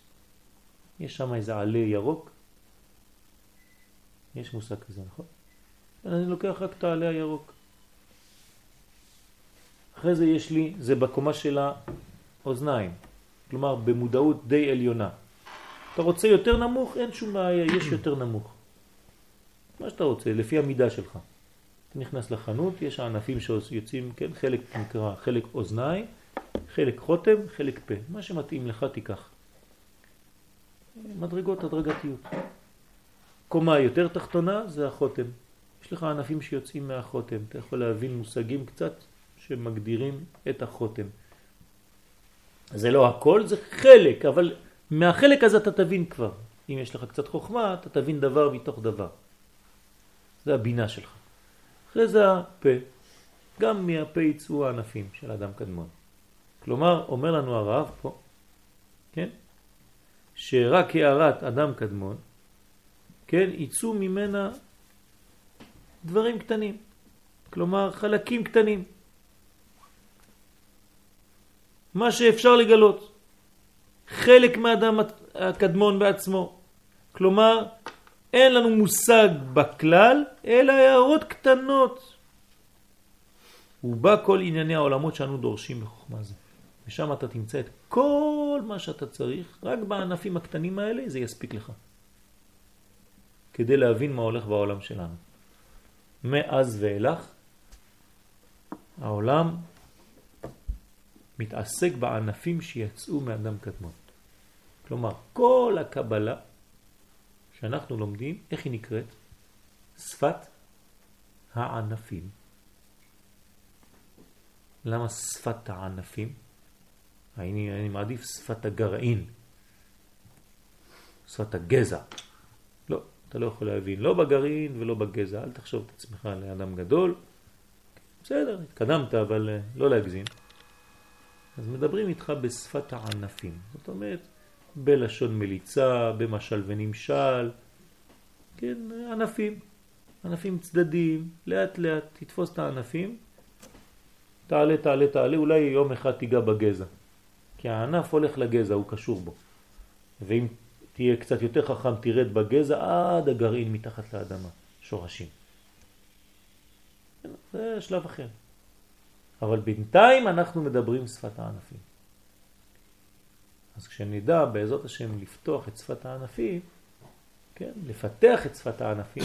יש שם איזה עלה ירוק. יש מושג כזה, נכון? אני לוקח רק את העלה הירוק. אחרי זה יש לי, זה בקומה של האוזניים. כלומר, במודעות די עליונה. אתה רוצה יותר נמוך? אין שום בעיה, יש יותר נמוך. מה שאתה רוצה, לפי המידה שלך. אתה נכנס לחנות, יש הענפים שיוצאים, כן, חלק נקרא, חלק אוזניים, חלק חותם, חלק פה. מה שמתאים לך תיקח. מדרגות הדרגתיות. קומה יותר תחתונה זה החותם. יש לך ענפים שיוצאים מהחותם. אתה יכול להבין מושגים קצת שמגדירים את החותם. זה לא הכל, זה חלק, אבל מהחלק הזה אתה תבין כבר. אם יש לך קצת חוכמה, אתה תבין דבר מתוך דבר. זה הבינה שלך. אחרי זה הפה. גם מהפה יצאו הענפים של אדם קדמון. כלומר, אומר לנו הרב פה, כן? שרק הערת אדם קדמון, כן, יצאו ממנה דברים קטנים. כלומר, חלקים קטנים. מה שאפשר לגלות. חלק מהאדם הקדמון בעצמו. כלומר, אין לנו מושג בכלל, אלא הערות קטנות. ובא כל ענייני העולמות שאנו דורשים בחוכמה זו. ושם אתה תמצא את כל מה שאתה צריך, רק בענפים הקטנים האלה זה יספיק לך. כדי להבין מה הולך בעולם שלנו. מאז ואילך, העולם מתעסק בענפים שיצאו מאדם קדמון. כלומר, כל הקבלה שאנחנו לומדים, איך היא נקראת? שפת הענפים. למה שפת הענפים? אני, אני מעדיף שפת הגרעין, שפת הגזע. לא, אתה לא יכול להבין, לא בגרעין ולא בגזע, אל תחשוב את עצמך לאדם גדול. בסדר, התקדמת, אבל אה, לא להגזים. אז מדברים איתך בשפת הענפים. זאת אומרת, בלשון מליצה, במשל ונמשל, כן, ענפים, ענפים צדדיים, לאט לאט תתפוס את הענפים, תעלה, תעלה, תעלה, אולי יום אחד תיגע בגזע. כי הענף הולך לגזע, הוא קשור בו. ואם תהיה קצת יותר חכם, תרד בגזע עד הגרעין מתחת לאדמה, שורשים. זה שלב אחר. אבל בינתיים אנחנו מדברים שפת הענפים. אז כשנדע בעזרת השם לפתוח את שפת הענפים, כן, לפתח את שפת הענפים,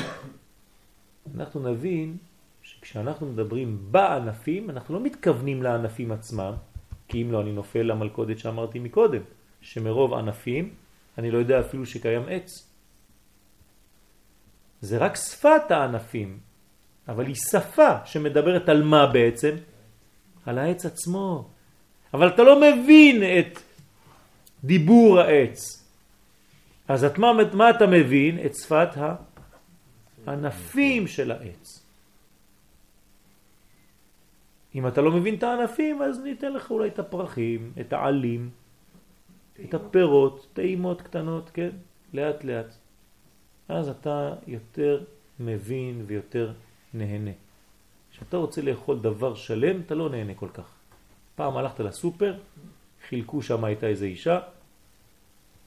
*coughs* אנחנו נבין שכשאנחנו מדברים בענפים, אנחנו לא מתכוונים לענפים עצמם, כי אם לא אני נופל למלכודת שאמרתי מקודם, שמרוב ענפים אני לא יודע אפילו שקיים עץ. זה רק שפת הענפים, אבל היא שפה שמדברת על מה בעצם? על העץ עצמו. אבל אתה לא מבין את דיבור העץ. אז את מה, מה אתה מבין? את שפת הענפים של העץ. אם אתה לא מבין את הענפים, אז ניתן לך אולי את הפרחים, את העלים, את הפירות, טעימות קטנות, כן? לאט לאט. אז אתה יותר מבין ויותר נהנה. כשאתה רוצה לאכול דבר שלם, אתה לא נהנה כל כך. פעם הלכת לסופר, חילקו שם הייתה איזו אישה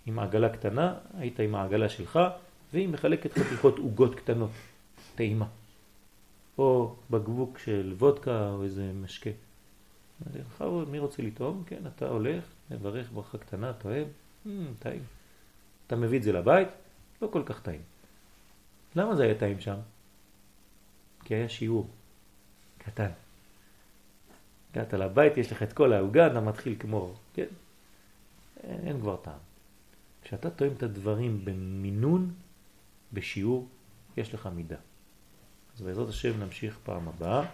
עם עגלה קטנה, היית עם העגלה שלך, והיא מחלקת חתיכות עוגות קטנות, טעימה. או בקבוק של וודקה או איזה משקה. בכבוד, מי רוצה לטעום? כן, אתה הולך, מברך ברכה קטנה, אוהב, mm, טעים. אתה מביא את זה לבית, לא כל כך טעים. למה זה היה טעים שם? כי היה שיעור קטן. הגעת לבית, יש לך את כל העוגה, אתה מתחיל כמו, כן? אין, אין כבר טעם. כשאתה טועם את הדברים במינון, בשיעור, יש לך מידה. אז בעזרת השם נמשיך פעם הבאה.